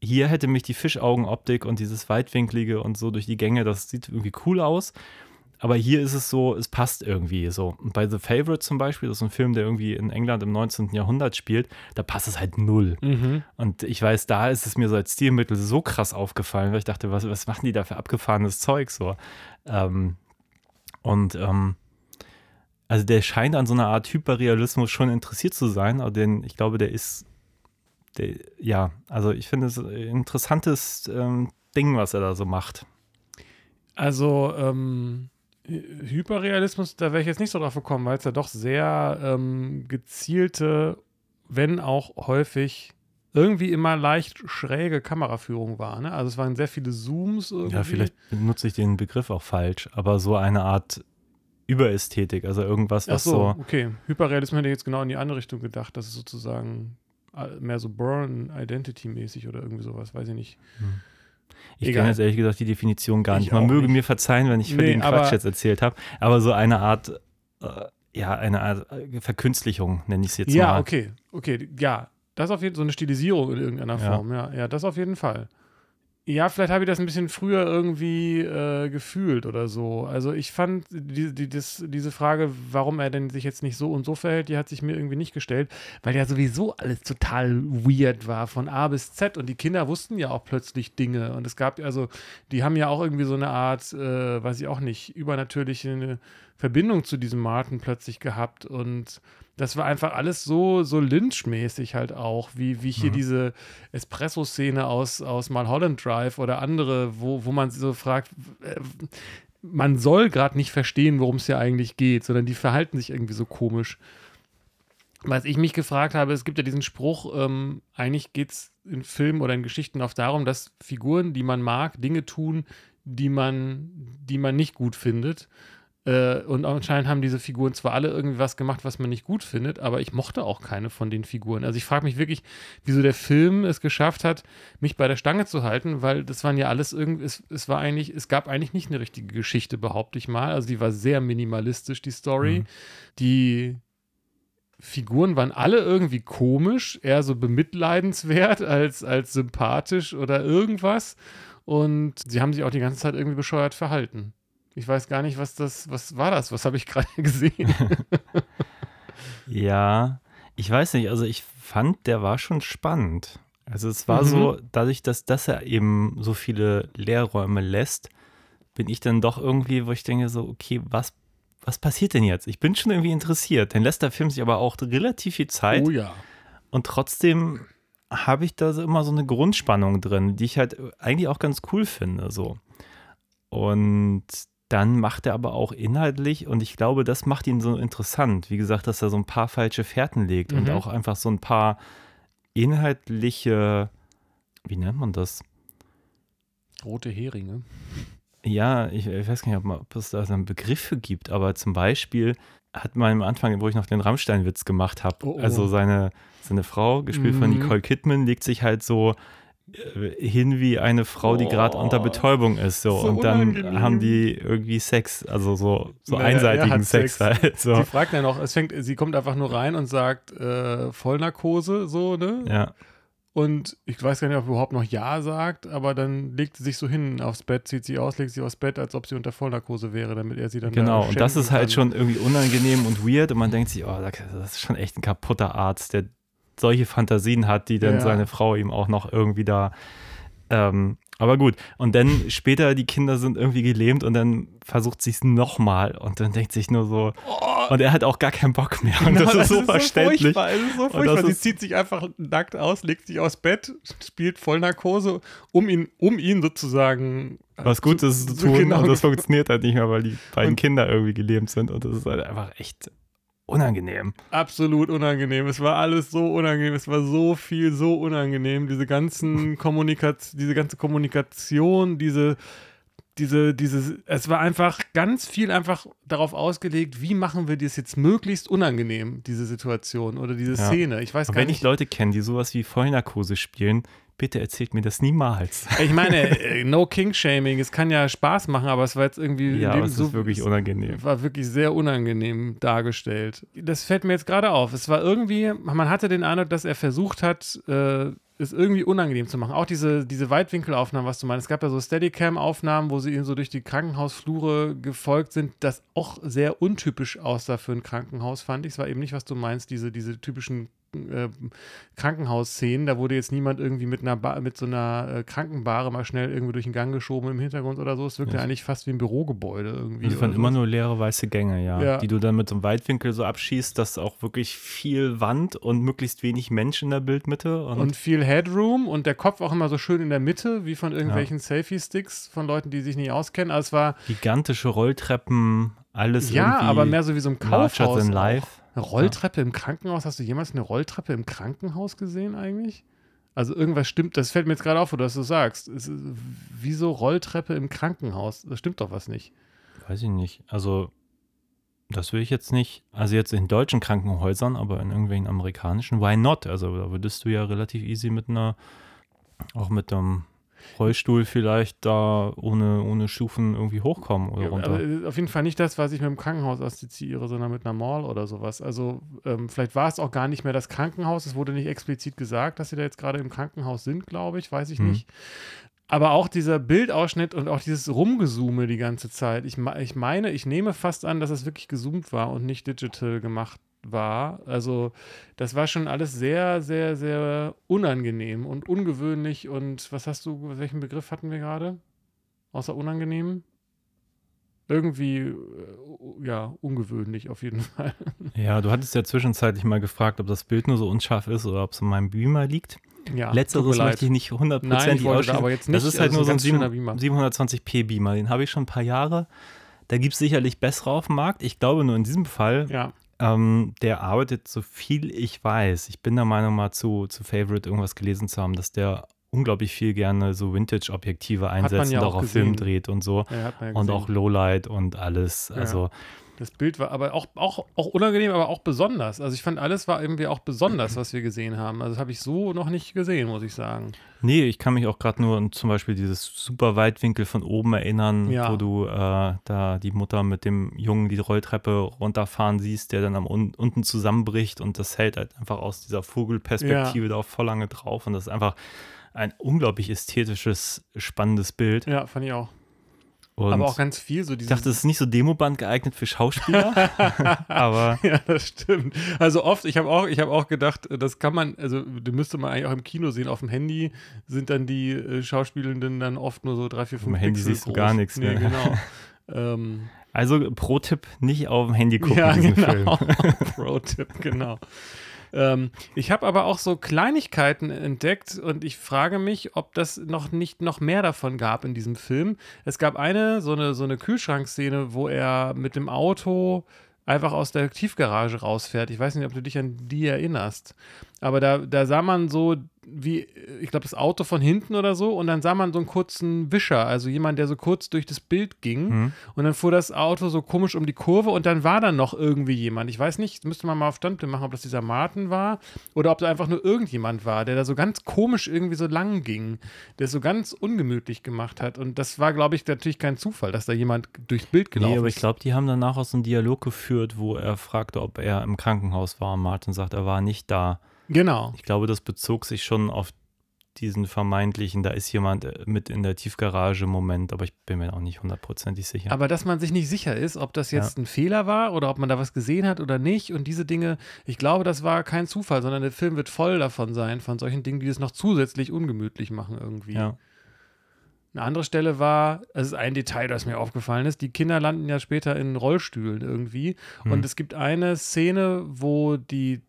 Hier hätte mich die Fischaugenoptik und dieses Weitwinklige und so durch die Gänge, das sieht irgendwie cool aus. Aber hier ist es so, es passt irgendwie so. Und bei The Favorite zum Beispiel, das ist ein Film, der irgendwie in England im 19. Jahrhundert spielt, da passt es halt null. Mhm. Und ich weiß, da ist es mir so als Stilmittel so krass aufgefallen, weil ich dachte, was, was machen die da für abgefahrenes Zeug so? Ähm, und ähm, also der scheint an so einer Art Hyperrealismus schon interessiert zu sein, aber den, ich glaube, der ist, der, ja, also ich finde es ein interessantes ähm, Ding, was er da so macht. Also, ähm, Hyperrealismus, da wäre ich jetzt nicht so drauf gekommen, weil es ja doch sehr ähm, gezielte, wenn auch häufig irgendwie immer leicht schräge Kameraführung war. Ne? Also es waren sehr viele Zooms irgendwie. Ja, vielleicht benutze ich den Begriff auch falsch, aber so eine Art Überästhetik, also irgendwas, Ach was so, so, okay. Hyperrealismus hätte ich jetzt genau in die andere Richtung gedacht. Das ist sozusagen äh, mehr so Burn-Identity-mäßig oder irgendwie sowas, weiß ich nicht. Ich Egal. kenne jetzt ehrlich gesagt die Definition gar Ich nicht. Man möge nicht. mir verzeihen, wenn ich Nee, völligen aber- Quatsch jetzt erzählt habe. Aber so eine Art, äh, ja, eine Art äh, Verkünstlichung, nenne ich es jetzt Ja, mal. okay, okay, ja. Das auf jeden Fall so eine Stilisierung in irgendeiner Ja. Form, ja. Ja, das auf jeden Fall. Ja, vielleicht habe ich das ein bisschen früher irgendwie äh, gefühlt oder so. Also ich fand die, die, das, diese Frage, warum er denn sich jetzt nicht so und so verhält, die hat sich mir irgendwie nicht gestellt, weil ja sowieso alles total weird war, von A bis Z. Und die Kinder wussten ja auch plötzlich Dinge. Und es gab also, die haben ja auch irgendwie so eine Art, äh, weiß ich auch nicht, übernatürliche Verbindung zu diesem Martin plötzlich gehabt. Und das war einfach alles so, so Lynch-mäßig halt auch, wie, wie hier diese Espresso-Szene aus, aus Mulholland Drive oder andere, wo, wo man so fragt, äh, man soll gerade nicht verstehen, worum es ja eigentlich geht, sondern die verhalten sich irgendwie so komisch. Was ich mich gefragt habe, es gibt ja diesen Spruch, ähm, eigentlich geht es in Filmen oder in Geschichten oft darum, dass Figuren, die man mag, Dinge tun, die man, die man nicht gut findet. Äh, und anscheinend haben diese Figuren zwar alle irgendwie was gemacht, was man nicht gut findet, aber ich mochte auch keine von den Figuren. Also ich frage mich wirklich, wieso der Film es geschafft hat, mich bei der Stange zu halten, weil das waren ja alles irgendwie, es, es war eigentlich, es gab eigentlich nicht eine richtige Geschichte, behaupte ich mal. Also die war sehr minimalistisch, die Story. Die Figuren waren alle irgendwie komisch, eher so bemitleidenswert als, als sympathisch oder irgendwas. Und sie haben sich auch die ganze Zeit irgendwie bescheuert verhalten. Ich weiß gar nicht, was das, was war das? Was habe ich gerade gesehen? Ja, ich weiß nicht, also ich fand, der war schon spannend. Also es war Mhm. so, dadurch, dass, dass er eben so viele Leerräume lässt, bin ich dann doch irgendwie, wo ich denke so, okay, was, was passiert denn jetzt? Ich bin schon irgendwie interessiert. Dann lässt der Film sich aber auch relativ viel Zeit Oh ja. und trotzdem habe ich da so immer so eine Grundspannung drin, die ich halt eigentlich auch ganz cool finde, so. Und dann macht er aber auch inhaltlich, und ich glaube, das macht ihn so interessant. Wie gesagt, dass er so ein paar falsche Fährten legt und Mhm. auch einfach so ein paar inhaltliche, wie nennt man das? Rote Heringe. Ja, ich, ich weiß gar nicht, ob, man, ob es da so einen Begriff für gibt, aber zum Beispiel hat man am Anfang, wo ich noch den Rammstein-Witz gemacht habe, Oh, oh. also seine, seine Frau, gespielt von Mhm. Nicole Kidman, legt sich halt so hin wie eine Frau, die gerade unter Betäubung ist. So. so und dann unangenehm. haben die irgendwie Sex, also so, so Naja, einseitigen Sex, Sex. halt. So. Sie fragt ja noch, es fängt, sie kommt einfach nur rein und sagt äh, Vollnarkose, so, ne? Ja. Und ich weiß gar nicht, ob sie überhaupt noch Ja sagt, aber dann legt sie sich so hin aufs Bett, zieht sie aus, legt sie aufs Bett, als ob sie unter Vollnarkose wäre, damit er sie dann da Genau, und das ist halt kann. schon irgendwie unangenehm und weird und man denkt sich, oh, das ist schon echt ein kaputter Arzt, der solche Fantasien hat, die dann Ja. seine Frau ihm auch noch irgendwie da. Ähm, aber gut, und dann später die Kinder sind irgendwie gelähmt und dann versucht sie es nochmal und dann denkt sich nur so, und er hat auch gar keinen Bock mehr. Und Genau, das ist so verständlich. furchtbar, es ist so furchtbar. Sie ist- zieht sich einfach nackt aus, legt sich aufs Bett, spielt Vollnarkose, um ihn, um ihn sozusagen äh, was Gutes zu tun genau, und das funktioniert halt nicht mehr, weil die beiden Und- Kinder irgendwie gelähmt sind und das ist halt einfach echt unangenehm. absolut unangenehm. Es war alles so unangenehm. Es war so viel, so unangenehm. Diese ganzen Kommunikation, diese ganze Kommunikation, diese, diese, diese, es war einfach ganz viel einfach darauf ausgelegt, wie machen wir das jetzt möglichst unangenehm, diese Situation oder diese Ja. Szene. Ich weiß gar wenn ich nicht. Leute kenne, die sowas wie Vollnarkose spielen, bitte erzählt mir das niemals. Ich meine, äh, no King-Shaming, es kann ja Spaß machen, aber es war jetzt irgendwie Ja, es ist wirklich unangenehm. War wirklich sehr unangenehm dargestellt. Das fällt mir jetzt gerade auf. Es war irgendwie, man hatte den Eindruck, dass er versucht hat, äh, es irgendwie unangenehm zu machen. Auch diese, diese Weitwinkelaufnahmen, was du meinst. Es gab ja so Steadicam-Aufnahmen, wo sie ihm so durch die Krankenhausflure gefolgt sind, das auch sehr untypisch aussah für ein Krankenhaus, fand ich. Es war eben nicht, was du meinst, diese, diese typischen äh, Krankenhausszenen. Da wurde jetzt niemand irgendwie mit einer ba mit so einer äh, Krankenbahre mal schnell irgendwie durch den Gang geschoben im Hintergrund oder so. Es wirkte Ja. eigentlich fast wie ein Bürogebäude irgendwie. Das waren oder immer nur leere weiße Gänge, ja, Ja. Die du dann mit so einem Weitwinkel so abschießt, dass auch wirklich viel Wand und möglichst wenig Mensch in der Bildmitte. Und, Und viel Headroom und der Kopf auch immer so schön in der Mitte, wie von irgendwelchen Selfie-Sticks von Leuten, die sich nicht auskennen. Also es war, gigantische Rolltreppen, alles ja, aber mehr so wie so ein larger Kaufhaus. than life. Eine Rolltreppe im Krankenhaus. Hast du jemals eine Rolltreppe im Krankenhaus gesehen eigentlich? Also irgendwas stimmt, das fällt mir jetzt gerade auf, wo du das so sagst. Es wieso Rolltreppe im Krankenhaus? Da stimmt doch was nicht. Weiß ich nicht. Also, das will ich jetzt nicht. Also, jetzt in deutschen Krankenhäusern, aber in irgendwelchen amerikanischen, why not? Also, da würdest du ja relativ easy mit einer, auch mit einem Rollstuhl vielleicht da ohne, ohne Stufen irgendwie hochkommen oder Ja, runter. äh, auf jeden Fall nicht das, was ich mit dem Krankenhaus assoziiere, sondern mit einer Mall oder sowas. Also ähm, vielleicht war es auch gar nicht mehr das Krankenhaus. Es wurde nicht explizit gesagt, dass sie da jetzt gerade im Krankenhaus sind, glaube ich. Weiß ich Mhm. nicht. Aber auch dieser Bildausschnitt und auch dieses Rumgezoome die ganze Zeit. Ich, ich meine, ich nehme fast an, dass es wirklich gezoomt war und nicht digital gemacht war. Also das war schon alles sehr, sehr, sehr unangenehm und ungewöhnlich. Und was hast du, welchen Begriff hatten wir gerade? Außer unangenehm? Irgendwie, äh, ja, ungewöhnlich auf jeden Fall. Ja, du hattest ja zwischenzeitlich mal gefragt, ob das Bild nur so unscharf ist oder ob es in meinem Beamer liegt. Ja, Letzteres möchte ich nicht hundertprozentig ausschließen. aber jetzt nicht. Das ist halt also nur so ein ganz schöner Beamer. 720p Beamer. Den habe ich schon ein paar Jahre. Da gibt es sicherlich bessere auf dem Markt. Ich glaube nur in diesem Fall, Ja, ähm, der arbeitet so viel ich weiß. Ich bin der Meinung, mal zu, zu Favorite irgendwas gelesen zu haben, dass der unglaublich viel gerne so Vintage-Objektive einsetzt ja und auch auch auf Film dreht und so. ja, ja Und auch Lowlight und alles. Also, Das Bild war aber auch, auch, auch unangenehm, aber auch besonders. Also ich fand, alles war irgendwie auch besonders, was wir gesehen haben. Also das habe ich so noch nicht gesehen, muss ich sagen. nee, ich kann mich auch gerade nur an zum Beispiel dieses super Weitwinkel von oben erinnern, Ja. wo du äh, da die Mutter mit dem Jungen die Rolltreppe runterfahren siehst, der dann am un unten zusammenbricht und das hält halt einfach aus dieser Vogelperspektive da auch voll lange drauf und das ist einfach ein unglaublich ästhetisches, spannendes Bild. Ja, fand ich auch. Und aber auch ganz viel so ich dachte, es ist nicht so Demoband geeignet für Schauspieler, aber ja, das stimmt. Also oft, ich habe auch, ich habe auch gedacht, das kann man, also den müsste man eigentlich auch im Kino sehen. Auf dem Handy sind dann die äh, Schauspielenden dann oft nur so drei, vier, fünf Handy Pixel siehst du groß. gar nichts nee, mehr. Genau. ähm, also Pro-Tipp, nicht auf dem Handy gucken, ja, genau. Film. Pro-Tipp, genau. Ähm, ich habe aber auch so Kleinigkeiten entdeckt und ich frage mich, ob das noch nicht noch mehr davon gab in diesem Film. Es gab eine, so eine, so eine Kühlschrankszene, wo er mit dem Auto einfach aus der Tiefgarage rausfährt. Ich weiß nicht, ob du dich an die erinnerst. Aber da, da sah man so, wie, ich glaube, das Auto von hinten oder so und dann sah man so einen kurzen Wischer, also jemand, der so kurz durch das Bild ging Mhm. und dann fuhr das Auto so komisch um die Kurve und dann war da noch irgendwie jemand. Ich weiß nicht, müsste man mal auf Standbild machen, ob das dieser Martin war oder ob da einfach nur irgendjemand war, der da so ganz komisch irgendwie so lang ging, der es so ganz ungemütlich gemacht hat und das war, glaube ich, natürlich kein Zufall, dass da jemand durchs Bild gelaufen Nee, aber ich ist. glaube, die haben danach auch so einen Dialog geführt, wo er fragte, ob er im Krankenhaus war. Und Martin sagt, er war nicht da. Genau. Ich glaube, das bezog sich schon auf diesen vermeintlichen, da ist jemand äh, mit in der Tiefgarage Moment, aber ich bin mir auch nicht hundertprozentig sicher. Aber dass man sich nicht sicher ist, ob das jetzt ein Fehler war oder ob man da was gesehen hat oder nicht und diese Dinge, ich glaube, das war kein Zufall, sondern der Film wird voll davon sein, von solchen Dingen, die es noch zusätzlich ungemütlich machen irgendwie. ja. Eine andere Stelle war, es ist ein Detail, das mir aufgefallen ist, die Kinder landen ja später in Rollstühlen irgendwie Hm. und es gibt eine Szene, wo die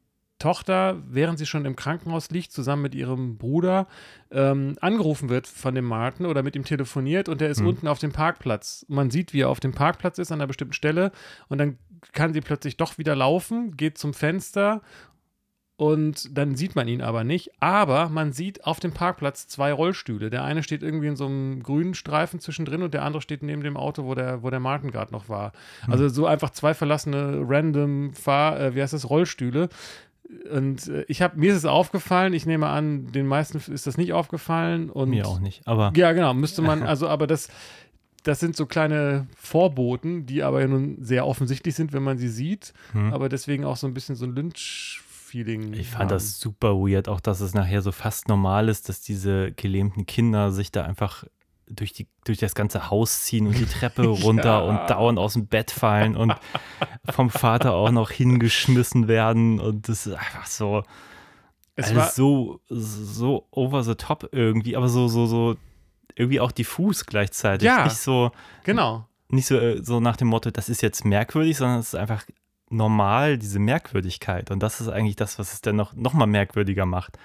Tochter, während sie schon im Krankenhaus liegt, zusammen mit ihrem Bruder, ähm, angerufen wird von dem Martin oder mit ihm telefoniert und der ist Hm. unten auf dem Parkplatz. Man sieht, wie er auf dem Parkplatz ist an einer bestimmten Stelle und dann kann sie plötzlich doch wieder laufen, geht zum Fenster und dann sieht man ihn aber nicht. Aber man sieht auf dem Parkplatz zwei Rollstühle. Der eine steht irgendwie in so einem grünen Streifen zwischendrin und der andere steht neben dem Auto, wo der, wo der Martin gerade noch war. Also so einfach zwei verlassene random Fahr, äh, wie heißt das, Rollstühle. Und äh, ich habe, mir ist es aufgefallen, ich nehme an, den meisten ist das nicht aufgefallen. Und Mir auch nicht. Aber ja, genau, müsste man, also, aber das, das sind so kleine Vorboten, die aber ja nun sehr offensichtlich sind, wenn man sie sieht, Hm. aber deswegen auch so ein bisschen so ein Lynch-Feeling. ich fand haben. das super weird, auch dass es nachher so fast normal ist, dass diese gelähmten Kinder sich da einfach durch, die, durch das ganze Haus ziehen und die Treppe runter und dauernd aus dem Bett fallen und vom Vater auch noch hingeschmissen werden und das ist einfach so, Es alles war, so, so over the top irgendwie, aber so, so, so irgendwie auch diffus gleichzeitig. Ja. Nicht so, genau. nicht so, äh, so nach dem Motto, das ist jetzt merkwürdig, sondern es ist einfach normal, diese Merkwürdigkeit. Und das ist eigentlich das, was es dann noch, noch mal merkwürdiger macht.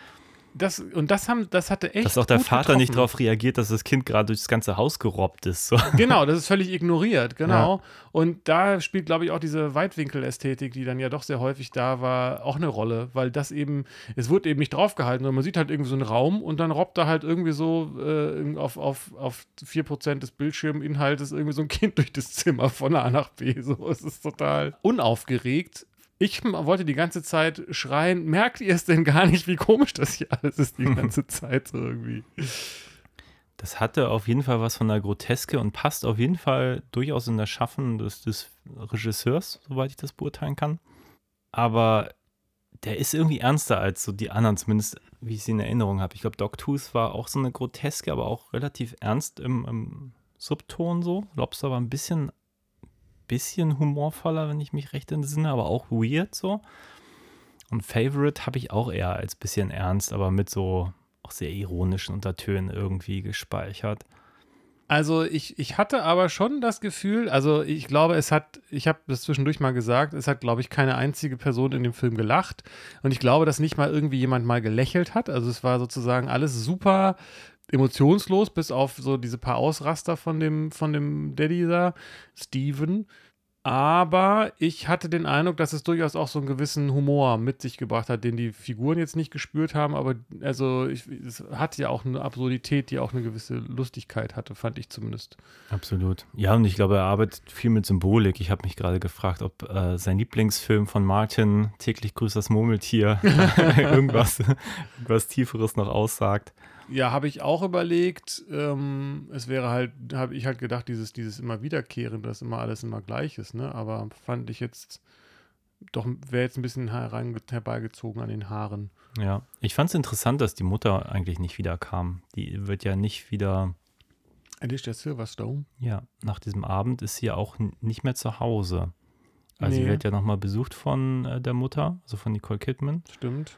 Das, und das, haben, das hatte echt. Dass auch der Vater nicht getroffen. darauf reagiert, dass das Kind gerade durchs ganze Haus gerobbt ist. So. Genau, das ist völlig ignoriert, genau. Und da spielt, glaube ich, auch diese Weitwinkelästhetik, die dann ja doch sehr häufig da war, auch eine Rolle, weil das eben, es wurde eben nicht draufgehalten, sondern man sieht halt irgendwie so einen Raum und dann robbt da halt irgendwie so äh, auf, auf, auf 4% des Bildschirminhaltes irgendwie so ein Kind durch das Zimmer von A nach B. So, es ist total unaufgeregt. Ich wollte die ganze Zeit schreien, merkt ihr es denn gar nicht, wie komisch das hier alles ist die ganze Zeit so irgendwie? Das hatte auf jeden Fall was von der Groteske und passt auf jeden Fall durchaus in das Schaffen des, des Regisseurs, soweit ich das beurteilen kann. Aber der ist irgendwie ernster als so die anderen, zumindest wie ich sie in Erinnerung habe. Ich glaube, Dogtooth war auch so eine Groteske, aber auch relativ ernst im, im Subton so. Lobster war ein bisschen, bisschen humorvoller, wenn ich mich recht entsinne, aber auch weird so. Und Favorite habe ich auch eher als bisschen ernst, aber mit so auch sehr ironischen Untertönen irgendwie gespeichert. Also ich, ich hatte aber schon das Gefühl, also ich glaube, es hat, ich habe das zwischendurch mal gesagt, es hat, glaube ich, keine einzige Person in dem Film gelacht. Und ich glaube, dass nicht mal irgendwie jemand mal gelächelt hat. Also es war sozusagen alles super emotionslos, bis auf so diese paar Ausraster von dem, von dem Daddy da, Steven. Aber ich hatte den Eindruck, dass es durchaus auch so einen gewissen Humor mit sich gebracht hat, den die Figuren jetzt nicht gespürt haben, aber also ich, es hat ja auch eine Absurdität, die auch eine gewisse Lustigkeit hatte, fand ich zumindest. Absolut. Ja, und ich glaube, er arbeitet viel mit Symbolik. Ich habe mich gerade gefragt, ob äh, sein Lieblingsfilm von Martin, täglich grüßt das Murmeltier, irgendwas, irgendwas Tieferes noch aussagt. Ja, habe ich auch überlegt. Ähm, es wäre halt, habe ich halt gedacht, dieses, dieses immer wiederkehren, dass immer alles immer gleich ist, ne? Aber fand ich jetzt doch, wäre jetzt ein bisschen herein, herbeigezogen an den Haaren. Ja, ich fand es interessant, dass die Mutter eigentlich nicht wiederkam. Die wird ja nicht wieder, Alicia Silverstone. ja, nach diesem Abend ist sie ja auch nicht mehr zu Hause. Also sie Nee. wird ja nochmal besucht von äh, der Mutter, also von Nicole Kidman. Stimmt.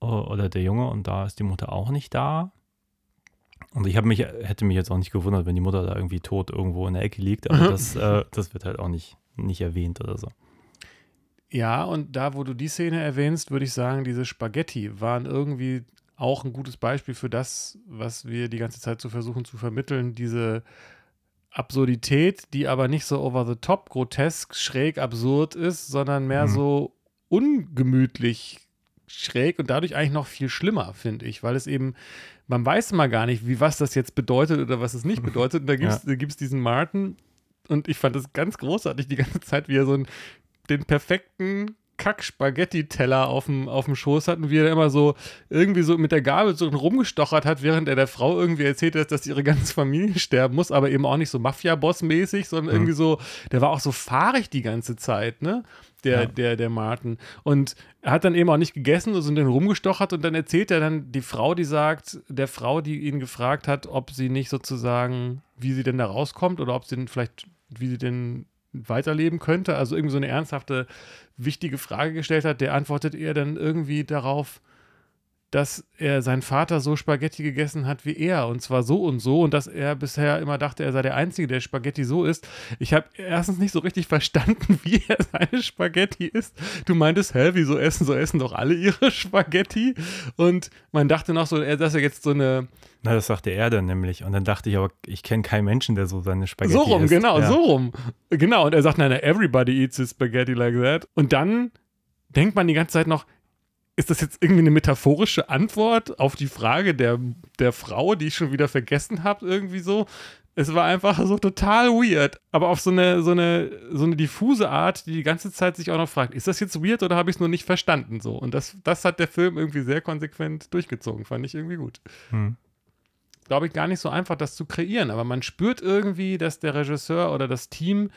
O- oder der Junge und da ist die Mutter auch nicht da. Und ich habe mich, hätte mich jetzt auch nicht gewundert, wenn die Mutter da irgendwie tot irgendwo in der Ecke liegt, aber das, äh, das wird halt auch nicht, nicht erwähnt oder so. Ja, und da, wo du die Szene erwähnst, würde ich sagen, diese Spaghetti waren irgendwie auch ein gutes Beispiel für das, was wir die ganze Zeit zu versuchen zu vermitteln, diese Absurdität, die aber nicht so over the top, grotesk, schräg, absurd ist, sondern mehr Mhm. so ungemütlich schräg und dadurch eigentlich noch viel schlimmer, finde ich, weil es eben, man weiß mal gar nicht, wie was das jetzt bedeutet oder was es nicht bedeutet. Und da gibt es Ja. diesen Martin und ich fand es ganz großartig die ganze Zeit, wie er so einen, den perfekten Kack-Spaghetti-Teller auf dem, auf dem Schoß hat und wie er immer so irgendwie so mit der Gabel so rumgestochert hat, während er der Frau irgendwie erzählt hat, dass ihre ganze Familie sterben muss, aber eben auch nicht so Mafia-Boss-mäßig, sondern irgendwie so, der war auch so fahrig die ganze Zeit, ne? Der, Ja. der, der Martin. Und er hat dann eben auch nicht gegessen dann rumgestochert und dann erzählt er dann die Frau, die sagt, der Frau, die ihn gefragt hat, ob sie nicht sozusagen, wie sie denn da rauskommt oder ob sie denn vielleicht, wie sie denn weiterleben könnte, also irgendwie so eine ernsthafte, wichtige Frage gestellt hat, der antwortet er dann irgendwie darauf, dass er sein Vater so Spaghetti gegessen hat wie er und zwar so und so und dass er bisher immer dachte, er sei der Einzige, der Spaghetti so isst. Ich habe erstens nicht so richtig verstanden, wie er seine Spaghetti isst. Du meintest, hä, wieso essen, so essen doch alle ihre Spaghetti? Und man dachte noch so, dass er jetzt so eine, Na, das sagte er dann nämlich. Und dann dachte ich, aber ich kenne keinen Menschen, der so seine Spaghetti so rum, isst. genau, ja. so rum. Genau, und er sagt, nein, everybody eats his spaghetti like that. Und dann denkt man die ganze Zeit noch, ist das jetzt irgendwie eine metaphorische Antwort auf die Frage der, der Frau, die ich schon wieder vergessen habe, irgendwie so? Es war einfach so total weird, aber auf so eine, so eine, so eine diffuse Art, die die ganze Zeit sich auch noch fragt, ist das jetzt weird oder habe ich es nur nicht verstanden so? Und das, das hat der Film irgendwie sehr konsequent durchgezogen, fand ich irgendwie gut Hm. glaube ich, gar nicht so einfach, das zu kreieren. Aber man spürt irgendwie, dass der Regisseur oder das Team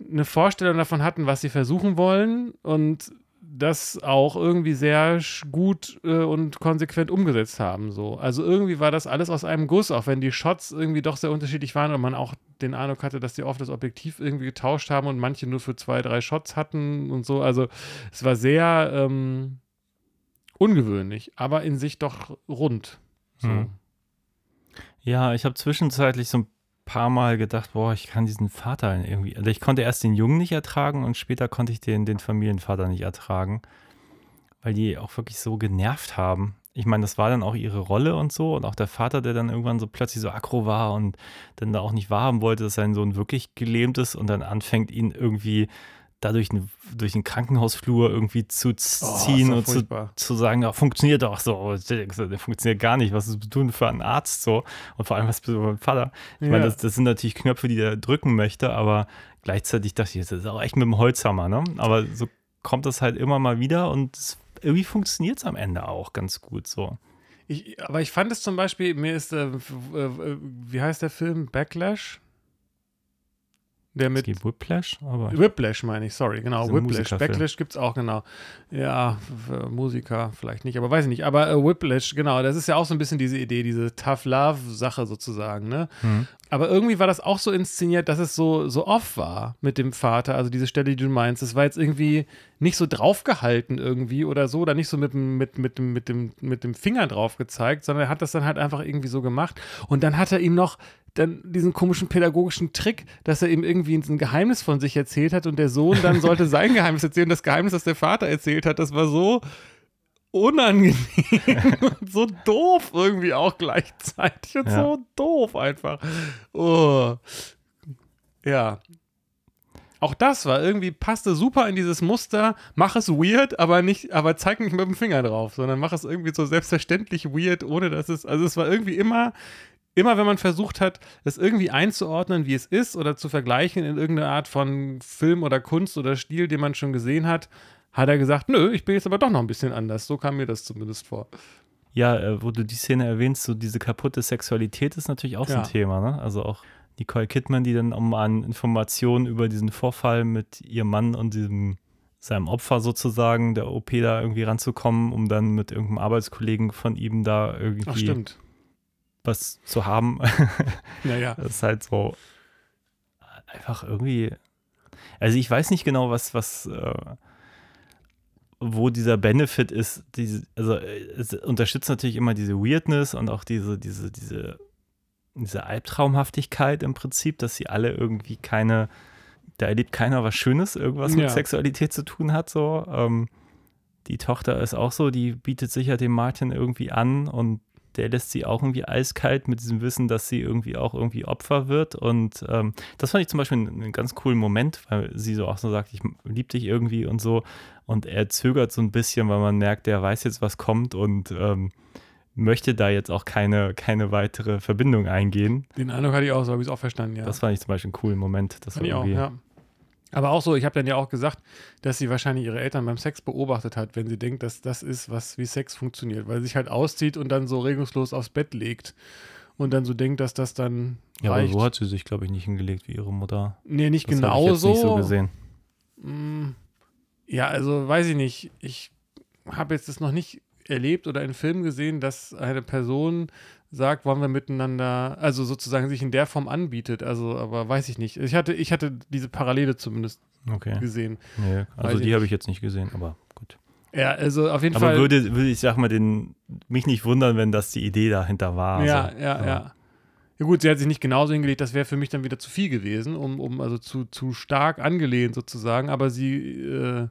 eine Vorstellung davon hatten, was sie versuchen wollen und das auch irgendwie sehr gut äh, und konsequent umgesetzt haben. So. Also irgendwie war das alles aus einem Guss, auch wenn die Shots irgendwie doch sehr unterschiedlich waren und man auch den Eindruck hatte, dass die oft das Objektiv irgendwie getauscht haben und manche nur für zwei, drei Shots hatten und so. Also es war sehr ähm, ungewöhnlich, aber in sich doch rund. So. Hm. Ja, ich habe zwischenzeitlich so ein paar Mal gedacht, boah, ich kann diesen Vater irgendwie. Also ich konnte erst den Jungen nicht ertragen und später konnte ich den, den Familienvater nicht ertragen, weil die auch wirklich so genervt haben. Ich meine, das war dann auch ihre Rolle und so. Und auch der Vater, der dann irgendwann so plötzlich so aggro war und dann da auch nicht wahrhaben wollte, dass sein Sohn wirklich gelähmt ist und dann anfängt, ihn irgendwie dadurch durch den Krankenhausflur irgendwie zu ziehen Oh, und zu, zu sagen, ja, funktioniert doch so. Der funktioniert gar nicht. Was ist zu tun für einen Arzt so? Und vor allem, was für ein Vater? Ich meine, Ja. das, das sind natürlich Knöpfe, die der drücken möchte, aber gleichzeitig dachte ich, das ist auch echt mit dem Holzhammer, ne? Aber so kommt das halt immer mal wieder und es, irgendwie funktioniert es am Ende auch ganz gut so. Ich, aber ich fand es zum Beispiel, mir ist, äh, äh, wie heißt der Film? Backlash? Der Es mit gibt Whiplash, aber Whiplash meine ich, sorry, genau, Whiplash. Backlash gibt es auch, genau. Ja, Musiker vielleicht nicht, aber weiß ich nicht. Aber äh, Whiplash, genau, das ist ja auch so ein bisschen diese Idee, diese Tough Love-Sache sozusagen, ne? Mhm. Aber irgendwie war das auch so inszeniert, dass es so, so off war mit dem Vater, also diese Stelle, die du meinst. Das war jetzt irgendwie nicht so draufgehalten irgendwie oder so, oder nicht so mit, dem- mit, mit, mit, dem, mit dem Finger drauf gezeigt, sondern er hat das dann halt einfach irgendwie so gemacht. Und dann hat er ihm noch dann diesen komischen pädagogischen Trick, dass er ihm irgendwie ein Geheimnis von sich erzählt hat und der Sohn dann sollte sein Geheimnis erzählen. Das Geheimnis, das der Vater erzählt hat, das war so unangenehm und so doof irgendwie auch gleichzeitig und Ja. so doof einfach. Oh. Ja. Auch das war irgendwie, passte super in dieses Muster, mach es weird, aber nicht, aber zeig nicht mit dem Finger drauf, sondern mach es irgendwie so selbstverständlich weird, ohne dass es, also es war irgendwie immer, immer wenn man versucht hat, es irgendwie einzuordnen, wie es ist oder zu vergleichen in irgendeine Art von Film oder Kunst oder Stil, den man schon gesehen hat, hat er gesagt, nö, ich bin jetzt aber doch noch ein bisschen anders. So kam mir das zumindest vor. Ja, äh, wo du die Szene erwähnst, so diese kaputte Sexualität ist natürlich auch so Ja. ein Thema, ne? Also auch Nicole Kidman, die dann um an Informationen über diesen Vorfall mit ihrem Mann und diesem seinem Opfer sozusagen, der OP da irgendwie ranzukommen, um dann mit irgendeinem Arbeitskollegen von ihm da irgendwie Ach, stimmt. was zu haben. Naja. Das ist halt so einfach irgendwie. Also ich weiß nicht genau, was, was, äh, wo dieser Benefit ist. Diese, also äh, es unterstützt natürlich immer diese Weirdness und auch diese, diese, diese, diese Albtraumhaftigkeit im Prinzip, dass sie alle irgendwie keine, da erlebt keiner was Schönes, irgendwas Ja. mit Sexualität zu tun hat. So. Ähm, die Tochter ist auch so, die bietet sich ja dem Martin irgendwie an und der lässt sie auch irgendwie eiskalt mit diesem Wissen, dass sie irgendwie auch irgendwie Opfer wird. Und ähm, das fand ich zum Beispiel einen, einen, ganz coolen Moment, weil sie so auch so sagt, ich liebe dich irgendwie und so. Und er zögert so ein bisschen, weil man merkt, der weiß jetzt, was kommt und ähm, möchte da jetzt auch keine, keine weitere Verbindung eingehen. Den Eindruck hatte ich auch, so habe ich es auch verstanden, ja. Das fand ich zum Beispiel einen coolen Moment. Das fand ich auch, ja. Aber auch so, ich habe dann ja auch gesagt, dass sie wahrscheinlich ihre Eltern beim Sex beobachtet hat, wenn sie denkt, dass das ist, was wie Sex funktioniert, weil sie sich halt auszieht und dann so regungslos aufs Bett legt und dann so denkt, dass das dann ja, reicht. aber so hat sie sich, glaube ich, nicht hingelegt wie ihre Mutter. Nee, nicht das genau ich jetzt so. Nicht so gesehen. Mm, ja, also weiß ich nicht. Ich habe jetzt das noch nicht erlebt oder in Filmen gesehen, dass eine Person sagt, wollen wir miteinander, also sozusagen sich in der Form anbietet. Also, aber weiß ich nicht. Ich hatte, ich hatte diese Parallele zumindest okay. gesehen. Nee, also die habe ich jetzt nicht gesehen, aber gut. Ja, also auf jeden aber Fall. Aber würde, würde ich sag mal, den, mich nicht wundern, wenn das die Idee dahinter war. Ja, also, ja, ja, ja. Ja gut, sie hat sich nicht genauso hingelegt, das wäre für mich dann wieder zu viel gewesen, um, um also zu, zu stark angelehnt sozusagen, aber sie äh,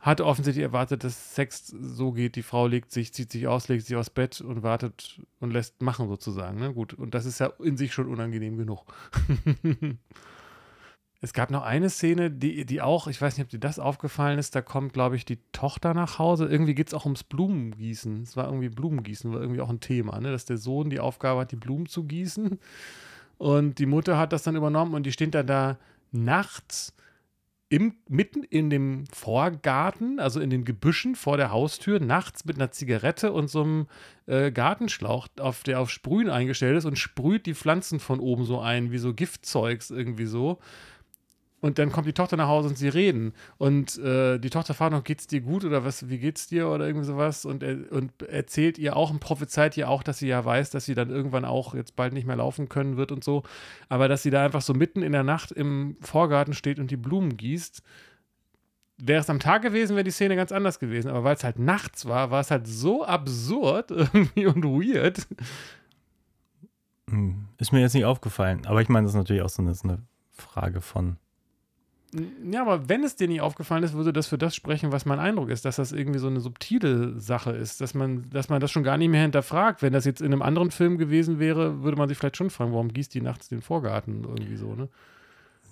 hatte offensichtlich erwartet, dass Sex so geht, die Frau legt sich, zieht sich aus, legt sich aufs Bett und wartet und lässt machen sozusagen. Ne? Gut, und das ist ja in sich schon unangenehm genug. es gab noch eine Szene, die, die auch, ich weiß nicht, ob dir das aufgefallen ist, da kommt, glaube ich, die Tochter nach Hause. Irgendwie geht es auch ums Blumengießen. Es war irgendwie Blumengießen, war irgendwie auch ein Thema, ne? dass der Sohn die Aufgabe hat, die Blumen zu gießen. Und die Mutter hat das dann übernommen und die steht dann da nachts im, mitten in dem Vorgarten, also in den Gebüschen vor der Haustür, nachts mit einer Zigarette und so einem äh, Gartenschlauch, auf der auf Sprühen eingestellt ist und sprüht die Pflanzen von oben so ein, wie so Giftzeugs irgendwie so. Und dann kommt die Tochter nach Hause und sie reden. Und äh, die Tochter fragt noch, geht's dir gut oder was, wie geht's dir oder irgendwie sowas? Und, er, und erzählt ihr auch und prophezeit ihr auch, dass sie ja weiß, dass sie dann irgendwann auch jetzt bald nicht mehr laufen können wird und so. Aber dass sie da einfach so mitten in der Nacht im Vorgarten steht und die Blumen gießt. Wäre es am Tag gewesen, wäre die Szene ganz anders gewesen. Aber weil es halt nachts war, war es halt so absurd irgendwie und weird. Hm, ist mir jetzt nicht aufgefallen. Aber ich meine, das ist natürlich auch so eine, so eine Frage von ja, aber wenn es dir nicht aufgefallen ist, würde das für das sprechen, was mein Eindruck ist, dass das irgendwie so eine subtile Sache ist, dass man, dass man das schon gar nicht mehr hinterfragt. Wenn das jetzt in einem anderen Film gewesen wäre, würde man sich vielleicht schon fragen, warum gießt die nachts den Vorgarten irgendwie so, ne?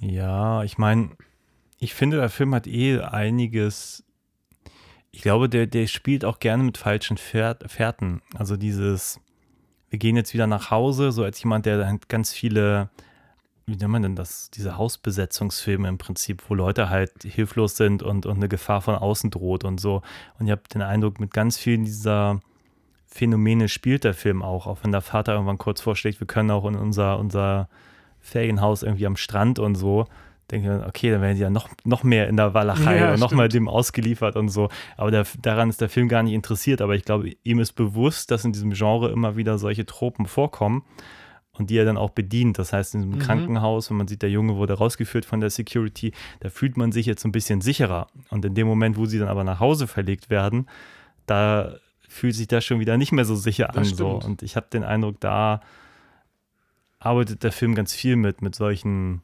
Ja, ich meine, ich finde, der Film hat eh einiges. Ich glaube, der, der spielt auch gerne mit falschen Fährten. Also dieses, wir gehen jetzt wieder nach Hause, so als jemand, der ganz viele wie nennt man denn das, diese Hausbesetzungsfilme im Prinzip, wo Leute halt hilflos sind und, und eine Gefahr von außen droht und so. Und ich habe den Eindruck, mit ganz vielen dieser Phänomene spielt der Film auch, auch wenn der Vater irgendwann kurz vorschlägt, wir können auch in unser, unser Ferienhaus irgendwie am Strand und so. Denke, okay, dann werden die ja noch, noch mehr in der Walachei Ja, oder noch mal dem ausgeliefert und so. Aber der, daran ist der Film gar nicht interessiert. Aber ich glaube, ihm ist bewusst, dass in diesem Genre immer wieder solche Tropen vorkommen und die er dann auch bedient. Das heißt, in diesem Mhm. Krankenhaus, wenn man sieht, der Junge wurde rausgeführt von der Security, da fühlt man sich jetzt ein bisschen sicherer. Und in dem Moment, wo sie dann aber nach Hause verlegt werden, da fühlt sich das schon wieder nicht mehr so sicher an. So. Und ich habe den Eindruck, da arbeitet der Film ganz viel mit, mit solchen,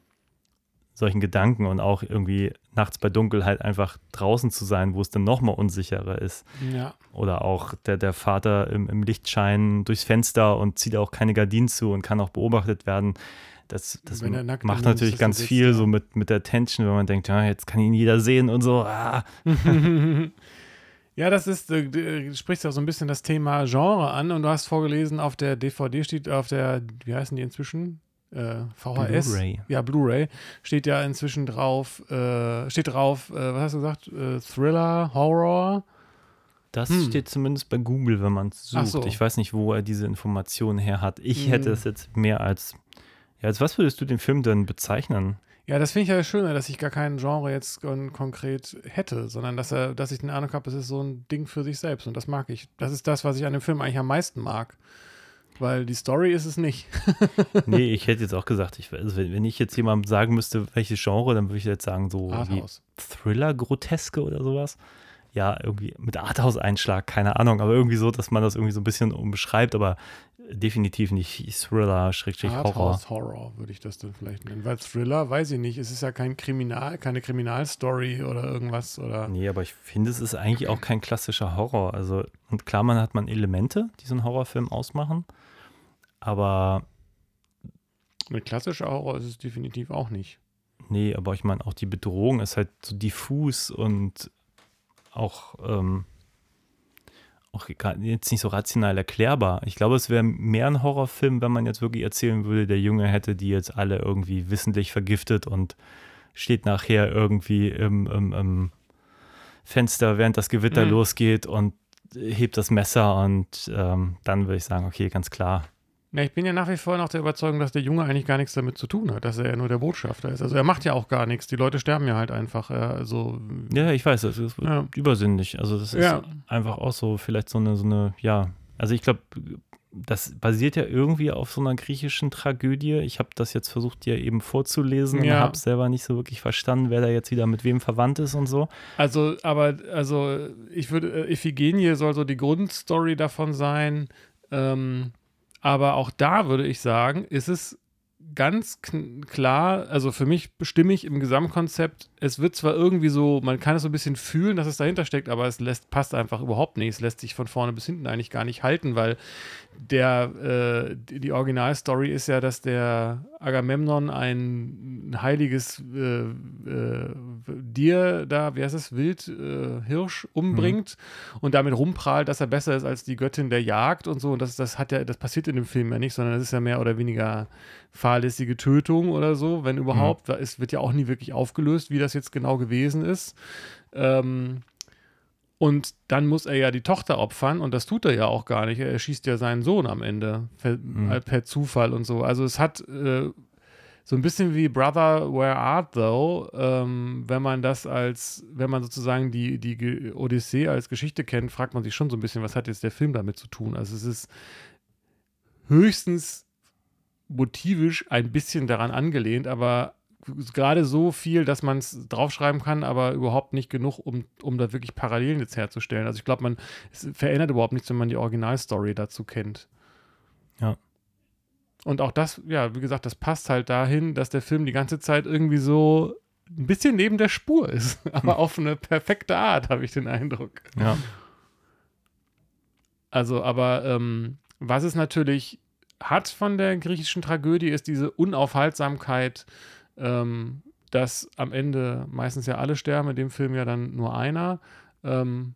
solchen Gedanken und auch irgendwie nachts bei Dunkelheit einfach draußen zu sein, wo es dann nochmal unsicherer ist. Ja. Oder auch der, der Vater im, im Lichtschein durchs Fenster und zieht auch keine Gardinen zu und kann auch beobachtet werden. Das, das macht natürlich ganz sitzt, viel ja. so mit, mit der Tension, wenn man denkt, ja, jetzt kann ihn jeder sehen und so. Ah. Ja, das ist, äh, du sprichst ja so ein bisschen das Thema Genre an und du hast vorgelesen, auf der DVD steht, auf der, wie heißen die inzwischen? Äh, VHS. Blu-ray. Ja, Blu-ray. Steht ja inzwischen drauf, äh, steht drauf, äh, was hast du gesagt? Äh, Thriller, Horror. Das Hm. steht zumindest bei Google, wenn man es sucht. so. Ich weiß nicht, wo er diese Informationen her hat. Ich Hm. hätte es jetzt mehr als. Ja, als was würdest du den Film denn bezeichnen? Ja, das finde ich ja schöner, dass ich gar keinen Genre jetzt kon konkret hätte, sondern dass er, dass ich den Eindruck habe, es ist so ein Ding für sich selbst und das mag ich. Das ist das, was ich an dem Film eigentlich am meisten mag. Weil die Story ist es nicht. nee, ich hätte jetzt auch gesagt, ich, also wenn ich jetzt jemandem sagen müsste, welches Genre, dann würde ich jetzt sagen, so. Thriller, Groteske oder sowas. ja, irgendwie mit Arthouse-Einschlag, keine Ahnung, aber irgendwie so, dass man das irgendwie so ein bisschen umbeschreibt, aber definitiv nicht Thriller, Schrägstrich Horror. Arthouse Horror würde ich das dann vielleicht nennen. Weil Thriller, weiß ich nicht, es ist ja kein Kriminal, keine Kriminalstory oder irgendwas oder. Nee, aber ich finde, es ist eigentlich auch kein klassischer Horror. Also, und klar, man hat man Elemente, die so einen Horrorfilm ausmachen, aber Ein klassischer Horror ist es definitiv auch nicht. Nee, aber ich meine, auch die Bedrohung ist halt so diffus und auch, ähm, auch jetzt nicht so rational erklärbar. Ich glaube, es wäre mehr ein Horrorfilm, wenn man jetzt wirklich erzählen würde, der Junge hätte die jetzt alle irgendwie wissentlich vergiftet und steht nachher irgendwie im, im, im Fenster, während das Gewitter Mhm. losgeht und hebt das Messer und ähm, dann würde ich sagen, okay, ganz klar. Ja, ich bin ja nach wie vor noch der Überzeugung, dass der Junge eigentlich gar nichts damit zu tun hat, dass er ja nur der Botschafter ist. Also er macht ja auch gar nichts. Die Leute sterben ja halt einfach. Ja, also, Ja, ich weiß, das ist Ja. übersinnlich. Also das ist Ja. einfach auch so, vielleicht so eine, so eine, ja, also ich glaube, das basiert ja irgendwie auf so einer griechischen Tragödie. Ich habe das jetzt versucht, dir eben vorzulesen und Ja. habe selber nicht so wirklich verstanden, wer da jetzt wieder mit wem verwandt ist und so. also, aber, also, ich würde, äh, Iphigenie soll so die Grundstory davon sein. Ähm, aber auch da würde ich sagen, ist es ganz klar, also für mich stimmig im Gesamtkonzept, es wird zwar irgendwie so, man kann es so ein bisschen fühlen, dass es dahinter steckt, aber es lässt, passt einfach überhaupt nicht. Es lässt sich von vorne bis hinten eigentlich gar nicht halten, weil der, äh, die Originalstory ist ja, dass der Agamemnon ein heiliges äh, äh, Tier da, wie heißt es, Wild, äh, Hirsch umbringt und damit rumprahlt, dass er besser ist als die Göttin der Jagd und so. Und das, das hat ja, das passiert in dem Film ja nicht, sondern es ist ja mehr oder weniger fahrlässige Tötung oder so, wenn überhaupt. Es wird ja auch nie wirklich aufgelöst, wie das jetzt genau gewesen ist. Ähm, und dann muss er ja die Tochter opfern und das tut er ja auch gar nicht. Er erschießt ja seinen Sohn am Ende per, äh, per Zufall und so. Also es hat äh, so ein bisschen wie Brother, Where Art Thou, ähm, wenn man das als, wenn man sozusagen die, die Odyssee als Geschichte kennt, fragt man sich schon so ein bisschen, was hat jetzt der Film damit zu tun? Also es ist höchstens motivisch ein bisschen daran angelehnt, aber gerade so viel, dass man es draufschreiben kann, aber überhaupt nicht genug, um, um da wirklich Parallelen jetzt herzustellen. Also ich glaube, man es verändert überhaupt nichts, wenn man die Originalstory dazu kennt. Ja. Und auch das, ja, wie gesagt, das passt halt dahin, dass der Film die ganze Zeit irgendwie so ein bisschen neben der Spur ist, aber auf eine perfekte Art, habe ich den Eindruck. Ja. Also, aber ähm, was es natürlich hat von der griechischen Tragödie, ist diese Unaufhaltsamkeit, ähm, dass am Ende meistens ja alle sterben, in dem Film ja dann nur einer. Ähm,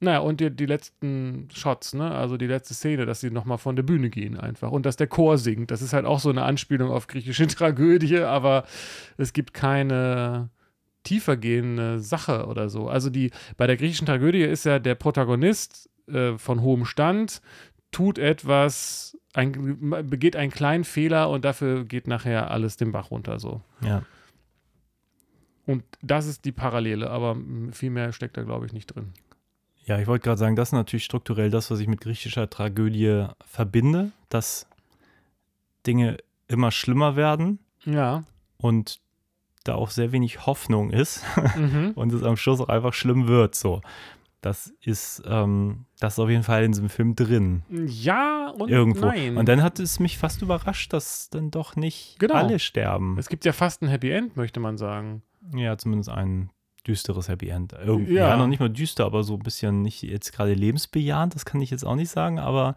naja, und die, die letzten Shots, ne? Also die letzte Szene, dass sie nochmal von der Bühne gehen einfach. Und dass der Chor singt. Das ist halt auch so eine Anspielung auf griechische Tragödie, aber es gibt keine tiefergehende Sache oder so. Also die, bei der griechischen Tragödie ist ja der Protagonist äh, von hohem Stand, tut etwas, ein, begeht einen kleinen Fehler und dafür geht nachher alles den Bach runter so. ja. Und das ist die Parallele, aber viel mehr steckt da, glaube ich, nicht drin. Ja, ich wollte gerade sagen, das ist natürlich strukturell das, was ich mit griechischer Tragödie verbinde, dass Dinge immer schlimmer werden Ja. und da auch sehr wenig Hoffnung ist Mhm. und es am Schluss auch einfach schlimm wird. So, das ist, ähm, das ist auf jeden Fall in diesem Film drin. Ja und Irgendwo. nein. Und dann hat es mich fast überrascht, dass dann doch nicht Genau. alle sterben. es gibt ja fast ein Happy End, möchte man sagen. Ja, zumindest ein düsteres Happy End. Irgendwie, Ja. ja. noch nicht mal düster, aber so ein bisschen nicht jetzt gerade lebensbejahend, das kann ich jetzt auch nicht sagen, aber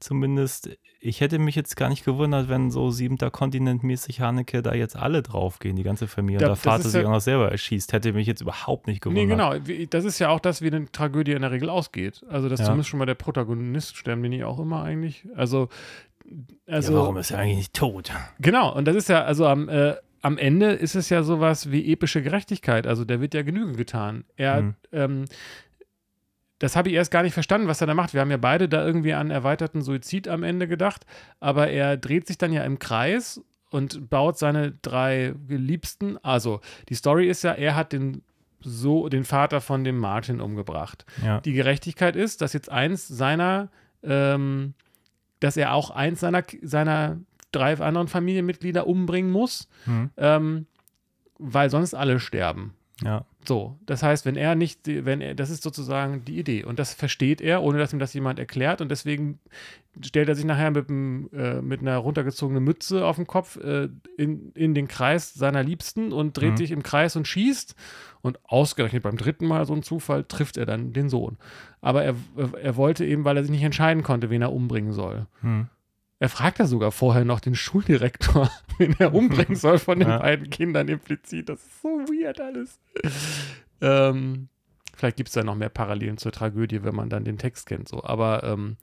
zumindest, ich hätte mich jetzt gar nicht gewundert, wenn so siebenter Kontinent mäßig Haneke da jetzt alle draufgehen, die ganze Familie, Da- und das der Vater sich ja- auch noch selber erschießt, hätte mich jetzt überhaupt nicht gewundert. Nee, genau. Das ist ja auch das, wie eine Tragödie in der Regel ausgeht. Also, dass Ja. zumindest schon mal der Protagonist sterben, den ich auch immer eigentlich. Also, also ja, warum ist er eigentlich nicht tot? Genau, und das ist ja, also am, äh, am Ende ist es ja sowas wie epische Gerechtigkeit. Also der wird ja Genüge getan. Er, Mhm. ähm, das habe ich erst gar nicht verstanden, was er da macht. Wir haben ja beide da irgendwie an erweiterten Suizid am Ende gedacht, aber er dreht sich dann ja im Kreis und baut seine drei Liebsten. Also die Story ist ja, er hat den so den Vater von dem Martin umgebracht. Ja. Die Gerechtigkeit ist, dass jetzt eins seiner, ähm, dass er auch eins seiner, seiner drei anderen Familienmitglieder umbringen muss, Mhm. ähm, weil sonst alle sterben. Ja. So, das heißt, wenn er nicht, wenn er, das ist sozusagen die Idee und das versteht er, ohne dass ihm das jemand erklärt und deswegen stellt er sich nachher mit, einem, äh, mit einer runtergezogenen Mütze auf dem Kopf äh, in, in den Kreis seiner Liebsten und dreht Mhm. sich im Kreis und schießt und ausgerechnet beim dritten Mal so ein Zufall trifft er dann den Sohn. Aber er, er wollte eben, weil er sich nicht entscheiden konnte, wen er umbringen soll. Hm. Er fragt ja sogar vorher noch den Schuldirektor, wen er umbringen soll von den Ja. beiden Kindern implizit. Das ist so weird alles. ähm, vielleicht gibt es da noch mehr Parallelen zur Tragödie, wenn man dann den Text kennt. So. Aber ähm,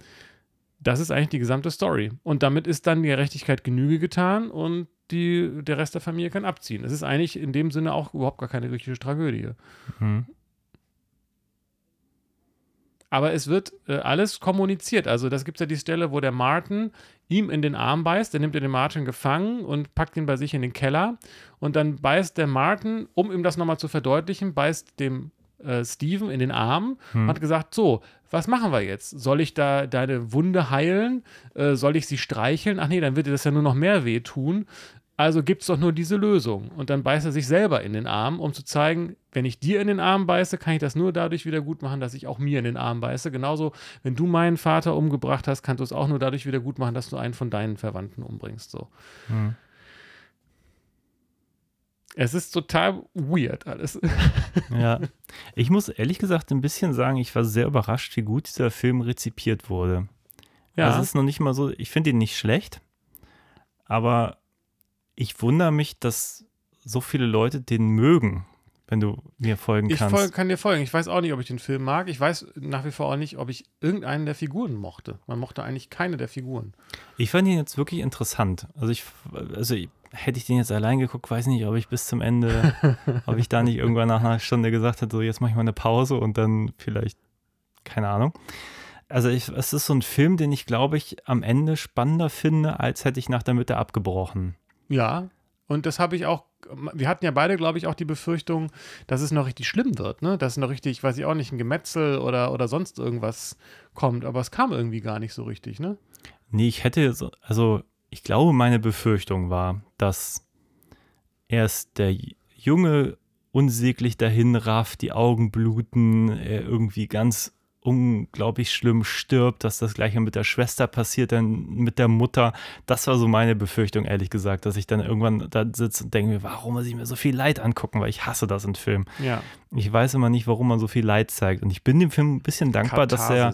das ist eigentlich die gesamte Story. Und damit ist dann die Gerechtigkeit Genüge getan und die, der Rest der Familie kann abziehen. Es ist eigentlich in dem Sinne auch überhaupt gar keine griechische Tragödie. Hm. Aber es wird äh, alles kommuniziert. Also, das gibt ja die Stelle, wo der Martin ihm in den Arm beißt. Der nimmt den Martin gefangen und packt ihn bei sich in den Keller. Und dann beißt der Martin, um ihm das nochmal zu verdeutlichen, beißt dem äh, Steven in den Arm und hat gesagt: So, was machen wir jetzt? Soll ich da deine Wunde heilen? Äh, soll ich sie streicheln? Ach nee, dann wird dir das ja nur noch mehr wehtun. Also gibt es doch nur diese Lösung. Und dann beißt er sich selber in den Arm, um zu zeigen, wenn ich dir in den Arm beiße, kann ich das nur dadurch wieder gut machen, dass ich auch mir in den Arm beiße. Genauso, wenn du meinen Vater umgebracht hast, kannst du es auch nur dadurch wieder gut machen, dass du einen von deinen Verwandten umbringst. So. Hm. Es ist total weird alles. Ja. Ich muss ehrlich gesagt ein bisschen sagen, ich war sehr überrascht, wie gut dieser Film rezipiert wurde. ja, Also es ist noch nicht mal so, ich finde ihn nicht schlecht, aber ich wundere mich, dass so viele Leute den mögen, wenn du mir folgen ich kannst. fol kann dir folgen. Ich weiß auch nicht, ob ich den Film mag. Ich weiß nach wie vor auch nicht, ob ich irgendeinen der Figuren mochte. Man mochte eigentlich keine der Figuren. Ich fand ihn jetzt wirklich interessant. Also ich, also ich- hätte ich den jetzt allein geguckt, weiß nicht, ob ich bis zum Ende, ob ich da nicht irgendwann nach einer Stunde gesagt hätte, so jetzt mache ich mal eine Pause und dann vielleicht, keine Ahnung. Also ich, es ist so ein Film, den ich glaube ich am Ende spannender finde, als hätte ich nach der Mitte abgebrochen. Ja, und das habe ich auch. Wir hatten ja beide, glaube ich, auch die Befürchtung, dass es noch richtig schlimm wird, ne? Dass noch richtig, weiß ich auch nicht, ein Gemetzel oder, oder sonst irgendwas kommt. Aber es kam irgendwie gar nicht so richtig, ne? Nee, ich hätte, so, also ich glaube, meine Befürchtung war, dass erst der Junge unsäglich dahin rafft, die Augen bluten, er irgendwie ganz unglaublich schlimm stirbt, dass das gleiche mit der Schwester passiert, dann mit der Mutter. Das war so meine Befürchtung, ehrlich gesagt, dass ich dann irgendwann da sitze und denke mir, warum muss ich mir so viel Leid angucken, weil ich hasse das in Filmen. Ja. Ich weiß immer nicht, warum man so viel Leid zeigt. Und ich bin dem Film ein bisschen dankbar, dass er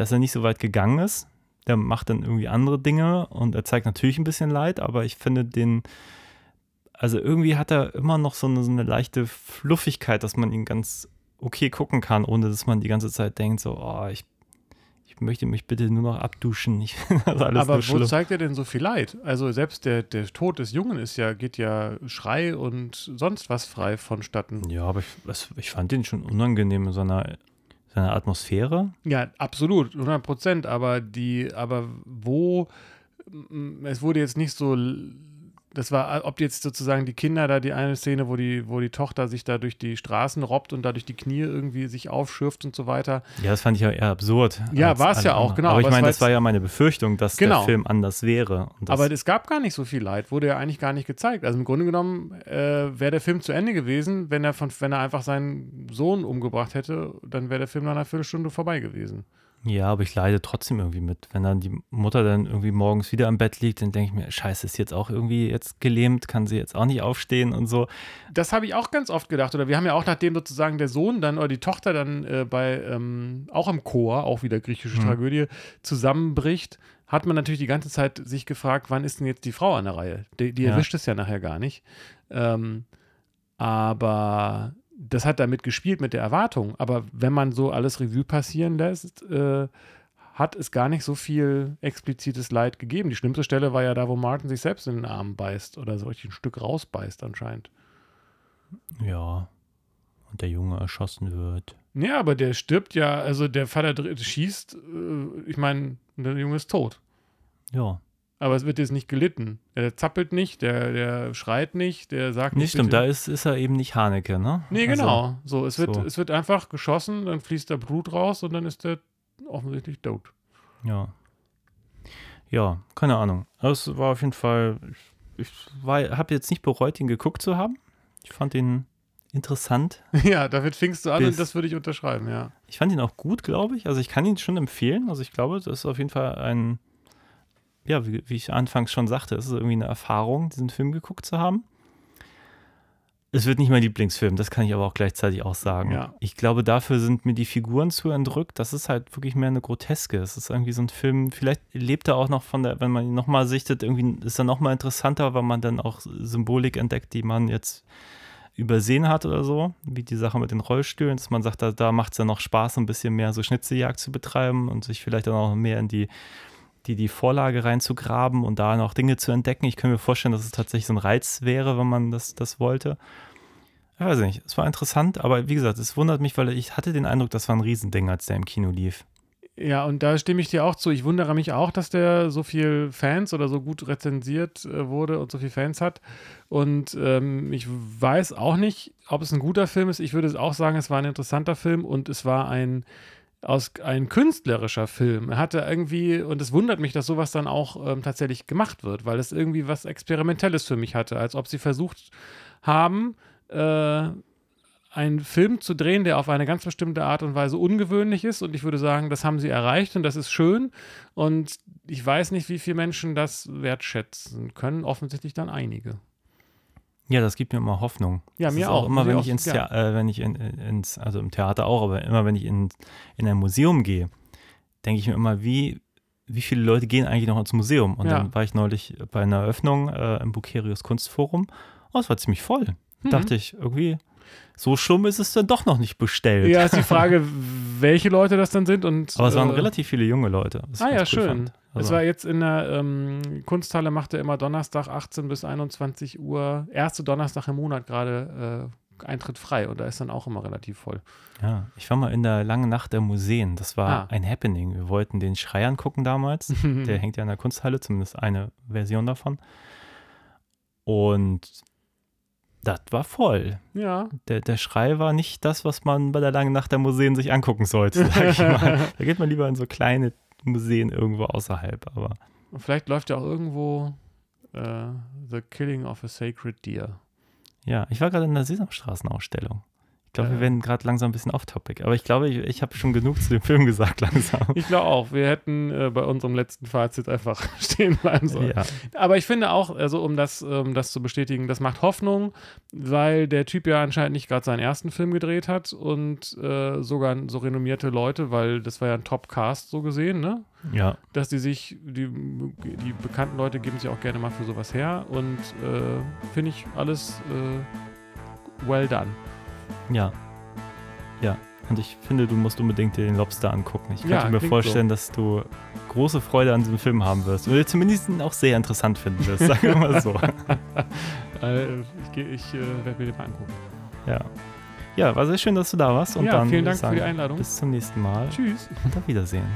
dass er nicht so weit gegangen ist. Der macht dann irgendwie andere Dinge und er zeigt natürlich ein bisschen Leid, aber ich finde den, also irgendwie hat er immer noch so eine, so eine leichte Fluffigkeit, dass man ihn ganz okay gucken kann, ohne dass man die ganze Zeit denkt, so, oh, ich, ich möchte mich bitte nur noch abduschen. Ich Aber wo schlimm. zeigt er denn so viel Leid? Also selbst der, der Tod des Jungen ist ja, geht ja Schrei und sonst was frei vonstatten. Ja, aber ich, es- ich fand den schon unangenehm in seiner, seiner Atmosphäre. Ja, absolut, 100 Prozent. Aber die, aber wo, es wurde jetzt nicht so, das war, ob jetzt sozusagen die Kinder da, die eine Szene, wo die, wo die Tochter sich da durch die Straßen robbt und da durch die Knie irgendwie sich aufschürft und so weiter. Ja, das fand ich ja eher absurd. Ja, war es ja auch, genau, Aber ich meine, das war ja meine Befürchtung, dass Genau. der Film anders wäre. Aber es gab gar nicht so viel Leid, wurde ja eigentlich gar nicht gezeigt. Also im Grunde genommen äh, wäre der Film zu Ende gewesen, wenn er, von, wenn er einfach seinen Sohn umgebracht hätte, dann wäre der Film nach einer Viertelstunde vorbei gewesen. Ja, aber ich leide trotzdem irgendwie mit. Wenn dann die Mutter dann irgendwie morgens wieder am Bett liegt, dann denke ich mir, scheiße, ist jetzt auch irgendwie jetzt gelähmt, kann sie jetzt auch nicht aufstehen und so. Das habe ich auch ganz oft gedacht. Oder wir haben ja auch, nachdem sozusagen der Sohn dann oder die Tochter dann äh, bei, ähm, auch im Chor, auch wieder griechische Mhm. Tragödie, zusammenbricht, hat man natürlich die ganze Zeit sich gefragt, wann ist denn jetzt die Frau an der Reihe? Die, die Ja. erwischt es ja nachher gar nicht. Ähm, aber das hat damit gespielt mit der Erwartung. Aber wenn man so alles Revue passieren lässt, äh, hat es gar nicht so viel explizites Leid gegeben. Die schlimmste Stelle war ja da, wo Martin sich selbst in den Arm beißt oder so richtig ein Stück rausbeißt anscheinend. Ja. Und der Junge erschossen wird. Ja, aber der stirbt ja, also der Vater schießt, äh, ich meine, der Junge ist tot. Ja. Aber es wird jetzt nicht gelitten. Der zappelt nicht, der, der schreit nicht, der sagt Nee, nicht. stimmt, da ist, ist er eben nicht Haneke, ne? Nee, Also, genau. So, es wird, so. es wird einfach geschossen, dann fließt da Blut raus und dann ist der offensichtlich tot. Ja. Ja, keine Ahnung. Es war auf jeden Fall, ich, ich habe jetzt nicht bereut, ihn geguckt zu haben. Ich fand ihn interessant. Ja, damit fingst du an und das würde ich unterschreiben, ja. Ich fand ihn auch gut, glaube ich. Also ich kann ihn schon empfehlen. Also ich glaube, das ist auf jeden Fall ein, ja, wie, wie ich anfangs schon sagte, es ist irgendwie eine Erfahrung, diesen Film geguckt zu haben. Es wird nicht mein Lieblingsfilm, das kann ich aber auch gleichzeitig auch sagen. Ja. Ich glaube, dafür sind mir die Figuren zu entrückt. Das ist halt wirklich mehr eine Groteske. Es ist irgendwie so ein Film, vielleicht lebt er auch noch von der, wenn man ihn nochmal sichtet, irgendwie ist er nochmal interessanter, weil man dann auch Symbolik entdeckt, die man jetzt übersehen hat oder so, wie die Sache mit den Rollstühlen, dass man sagt, da, da macht es ja noch Spaß, ein bisschen mehr so Schnitzeljagd zu betreiben und sich vielleicht dann auch mehr in die, die, die Vorlage reinzugraben und da noch Dinge zu entdecken. Ich kann mir vorstellen, dass es tatsächlich so ein Reiz wäre, wenn man das, das wollte. Ich weiß nicht, es war interessant, aber wie gesagt, es wundert mich, weil ich hatte den Eindruck, das war ein Riesending, als der im Kino lief. Ja, und da stimme ich dir auch zu. Ich wundere mich auch, dass der so viel Fans oder so gut rezensiert äh, wurde und so viele Fans hat. Und ähm, ich weiß auch nicht, ob es ein guter Film ist. Ich würde auch sagen, es war ein interessanter Film und es war ein aus ein künstlerischer Film. Er hatte irgendwie, und es wundert mich, dass sowas dann auch ähm, tatsächlich gemacht wird, weil es irgendwie was Experimentelles für mich hatte, als ob sie versucht haben, äh, einen Film zu drehen, der auf eine ganz bestimmte Art und Weise ungewöhnlich ist. Und ich würde sagen, das haben sie erreicht und das ist schön. Und ich weiß nicht, wie viele Menschen das wertschätzen können. Offensichtlich dann einige. Ja, das gibt mir immer Hoffnung. Ja, das mir ist auch. Immer wenn ich auch- ins, ja. Thea äh, wenn ich in, ins, also im Theater auch, aber immer wenn ich in, in ein Museum gehe, denke ich mir immer, wie, wie viele Leute gehen eigentlich noch ins Museum? Und Ja. dann war ich neulich bei einer Eröffnung äh, im Bucerius Kunstforum. Oh, es war ziemlich voll. Mhm. Dachte ich, irgendwie, so schlimm ist es dann doch noch nicht bestellt. Ja, ist die Frage, welche Leute das dann sind. Und, Aber es waren äh, relativ viele junge Leute. Ah ja, cool schön. fand. es Also, war jetzt in der ähm, Kunsthalle, macht er immer Donnerstag 18 bis 21 Uhr, erste Donnerstag im Monat gerade äh, Eintritt frei und da ist dann auch immer relativ voll. ja, ich war mal in der langen Nacht der Museen. Das war Ah. ein Happening. Wir wollten den Schrei angucken damals. Der hängt ja in der Kunsthalle, zumindest eine Version davon. Und das war voll. Ja. Der, der Schrei war nicht das, was man bei der langen Nacht der Museen sich angucken sollte, sag ich mal. Da geht man lieber in so kleine Museen irgendwo außerhalb. Aber Und vielleicht läuft ja auch irgendwo äh, The Killing of a Sacred Deer. ja, ich war gerade in der Sesamstraßenausstellung. Ich glaube, wir Äh. werden gerade langsam ein bisschen off-topic. Aber ich glaube, ich, ich habe schon genug zu dem Film gesagt langsam. Ich glaube auch, wir hätten äh, bei unserem letzten Fazit einfach stehen bleiben sollen. Ja, Aber ich finde auch, also um das, um das zu bestätigen, das macht Hoffnung, weil der Typ ja anscheinend nicht gerade seinen ersten Film gedreht hat und äh, sogar so renommierte Leute, weil das war ja ein Top-Cast so gesehen, ne? ja. Dass die sich, die, die bekannten Leute geben sich auch gerne mal für sowas her und äh, finde ich alles äh, well done. Ja. Ja. Und ich finde, du musst unbedingt dir den Lobster angucken. Ich könnte Ja, mir vorstellen, dass du große Freude an diesem Film haben wirst. Oder zumindest ihn auch sehr interessant finden wirst, sagen wir mal so. Äh, ich ich äh, werde mir den mal angucken. Ja. Ja, war sehr schön, dass du da warst. Und ja, dann vielen Dank sagen, für die Einladung. Bis zum nächsten Mal Tschüss. und auf Wiedersehen.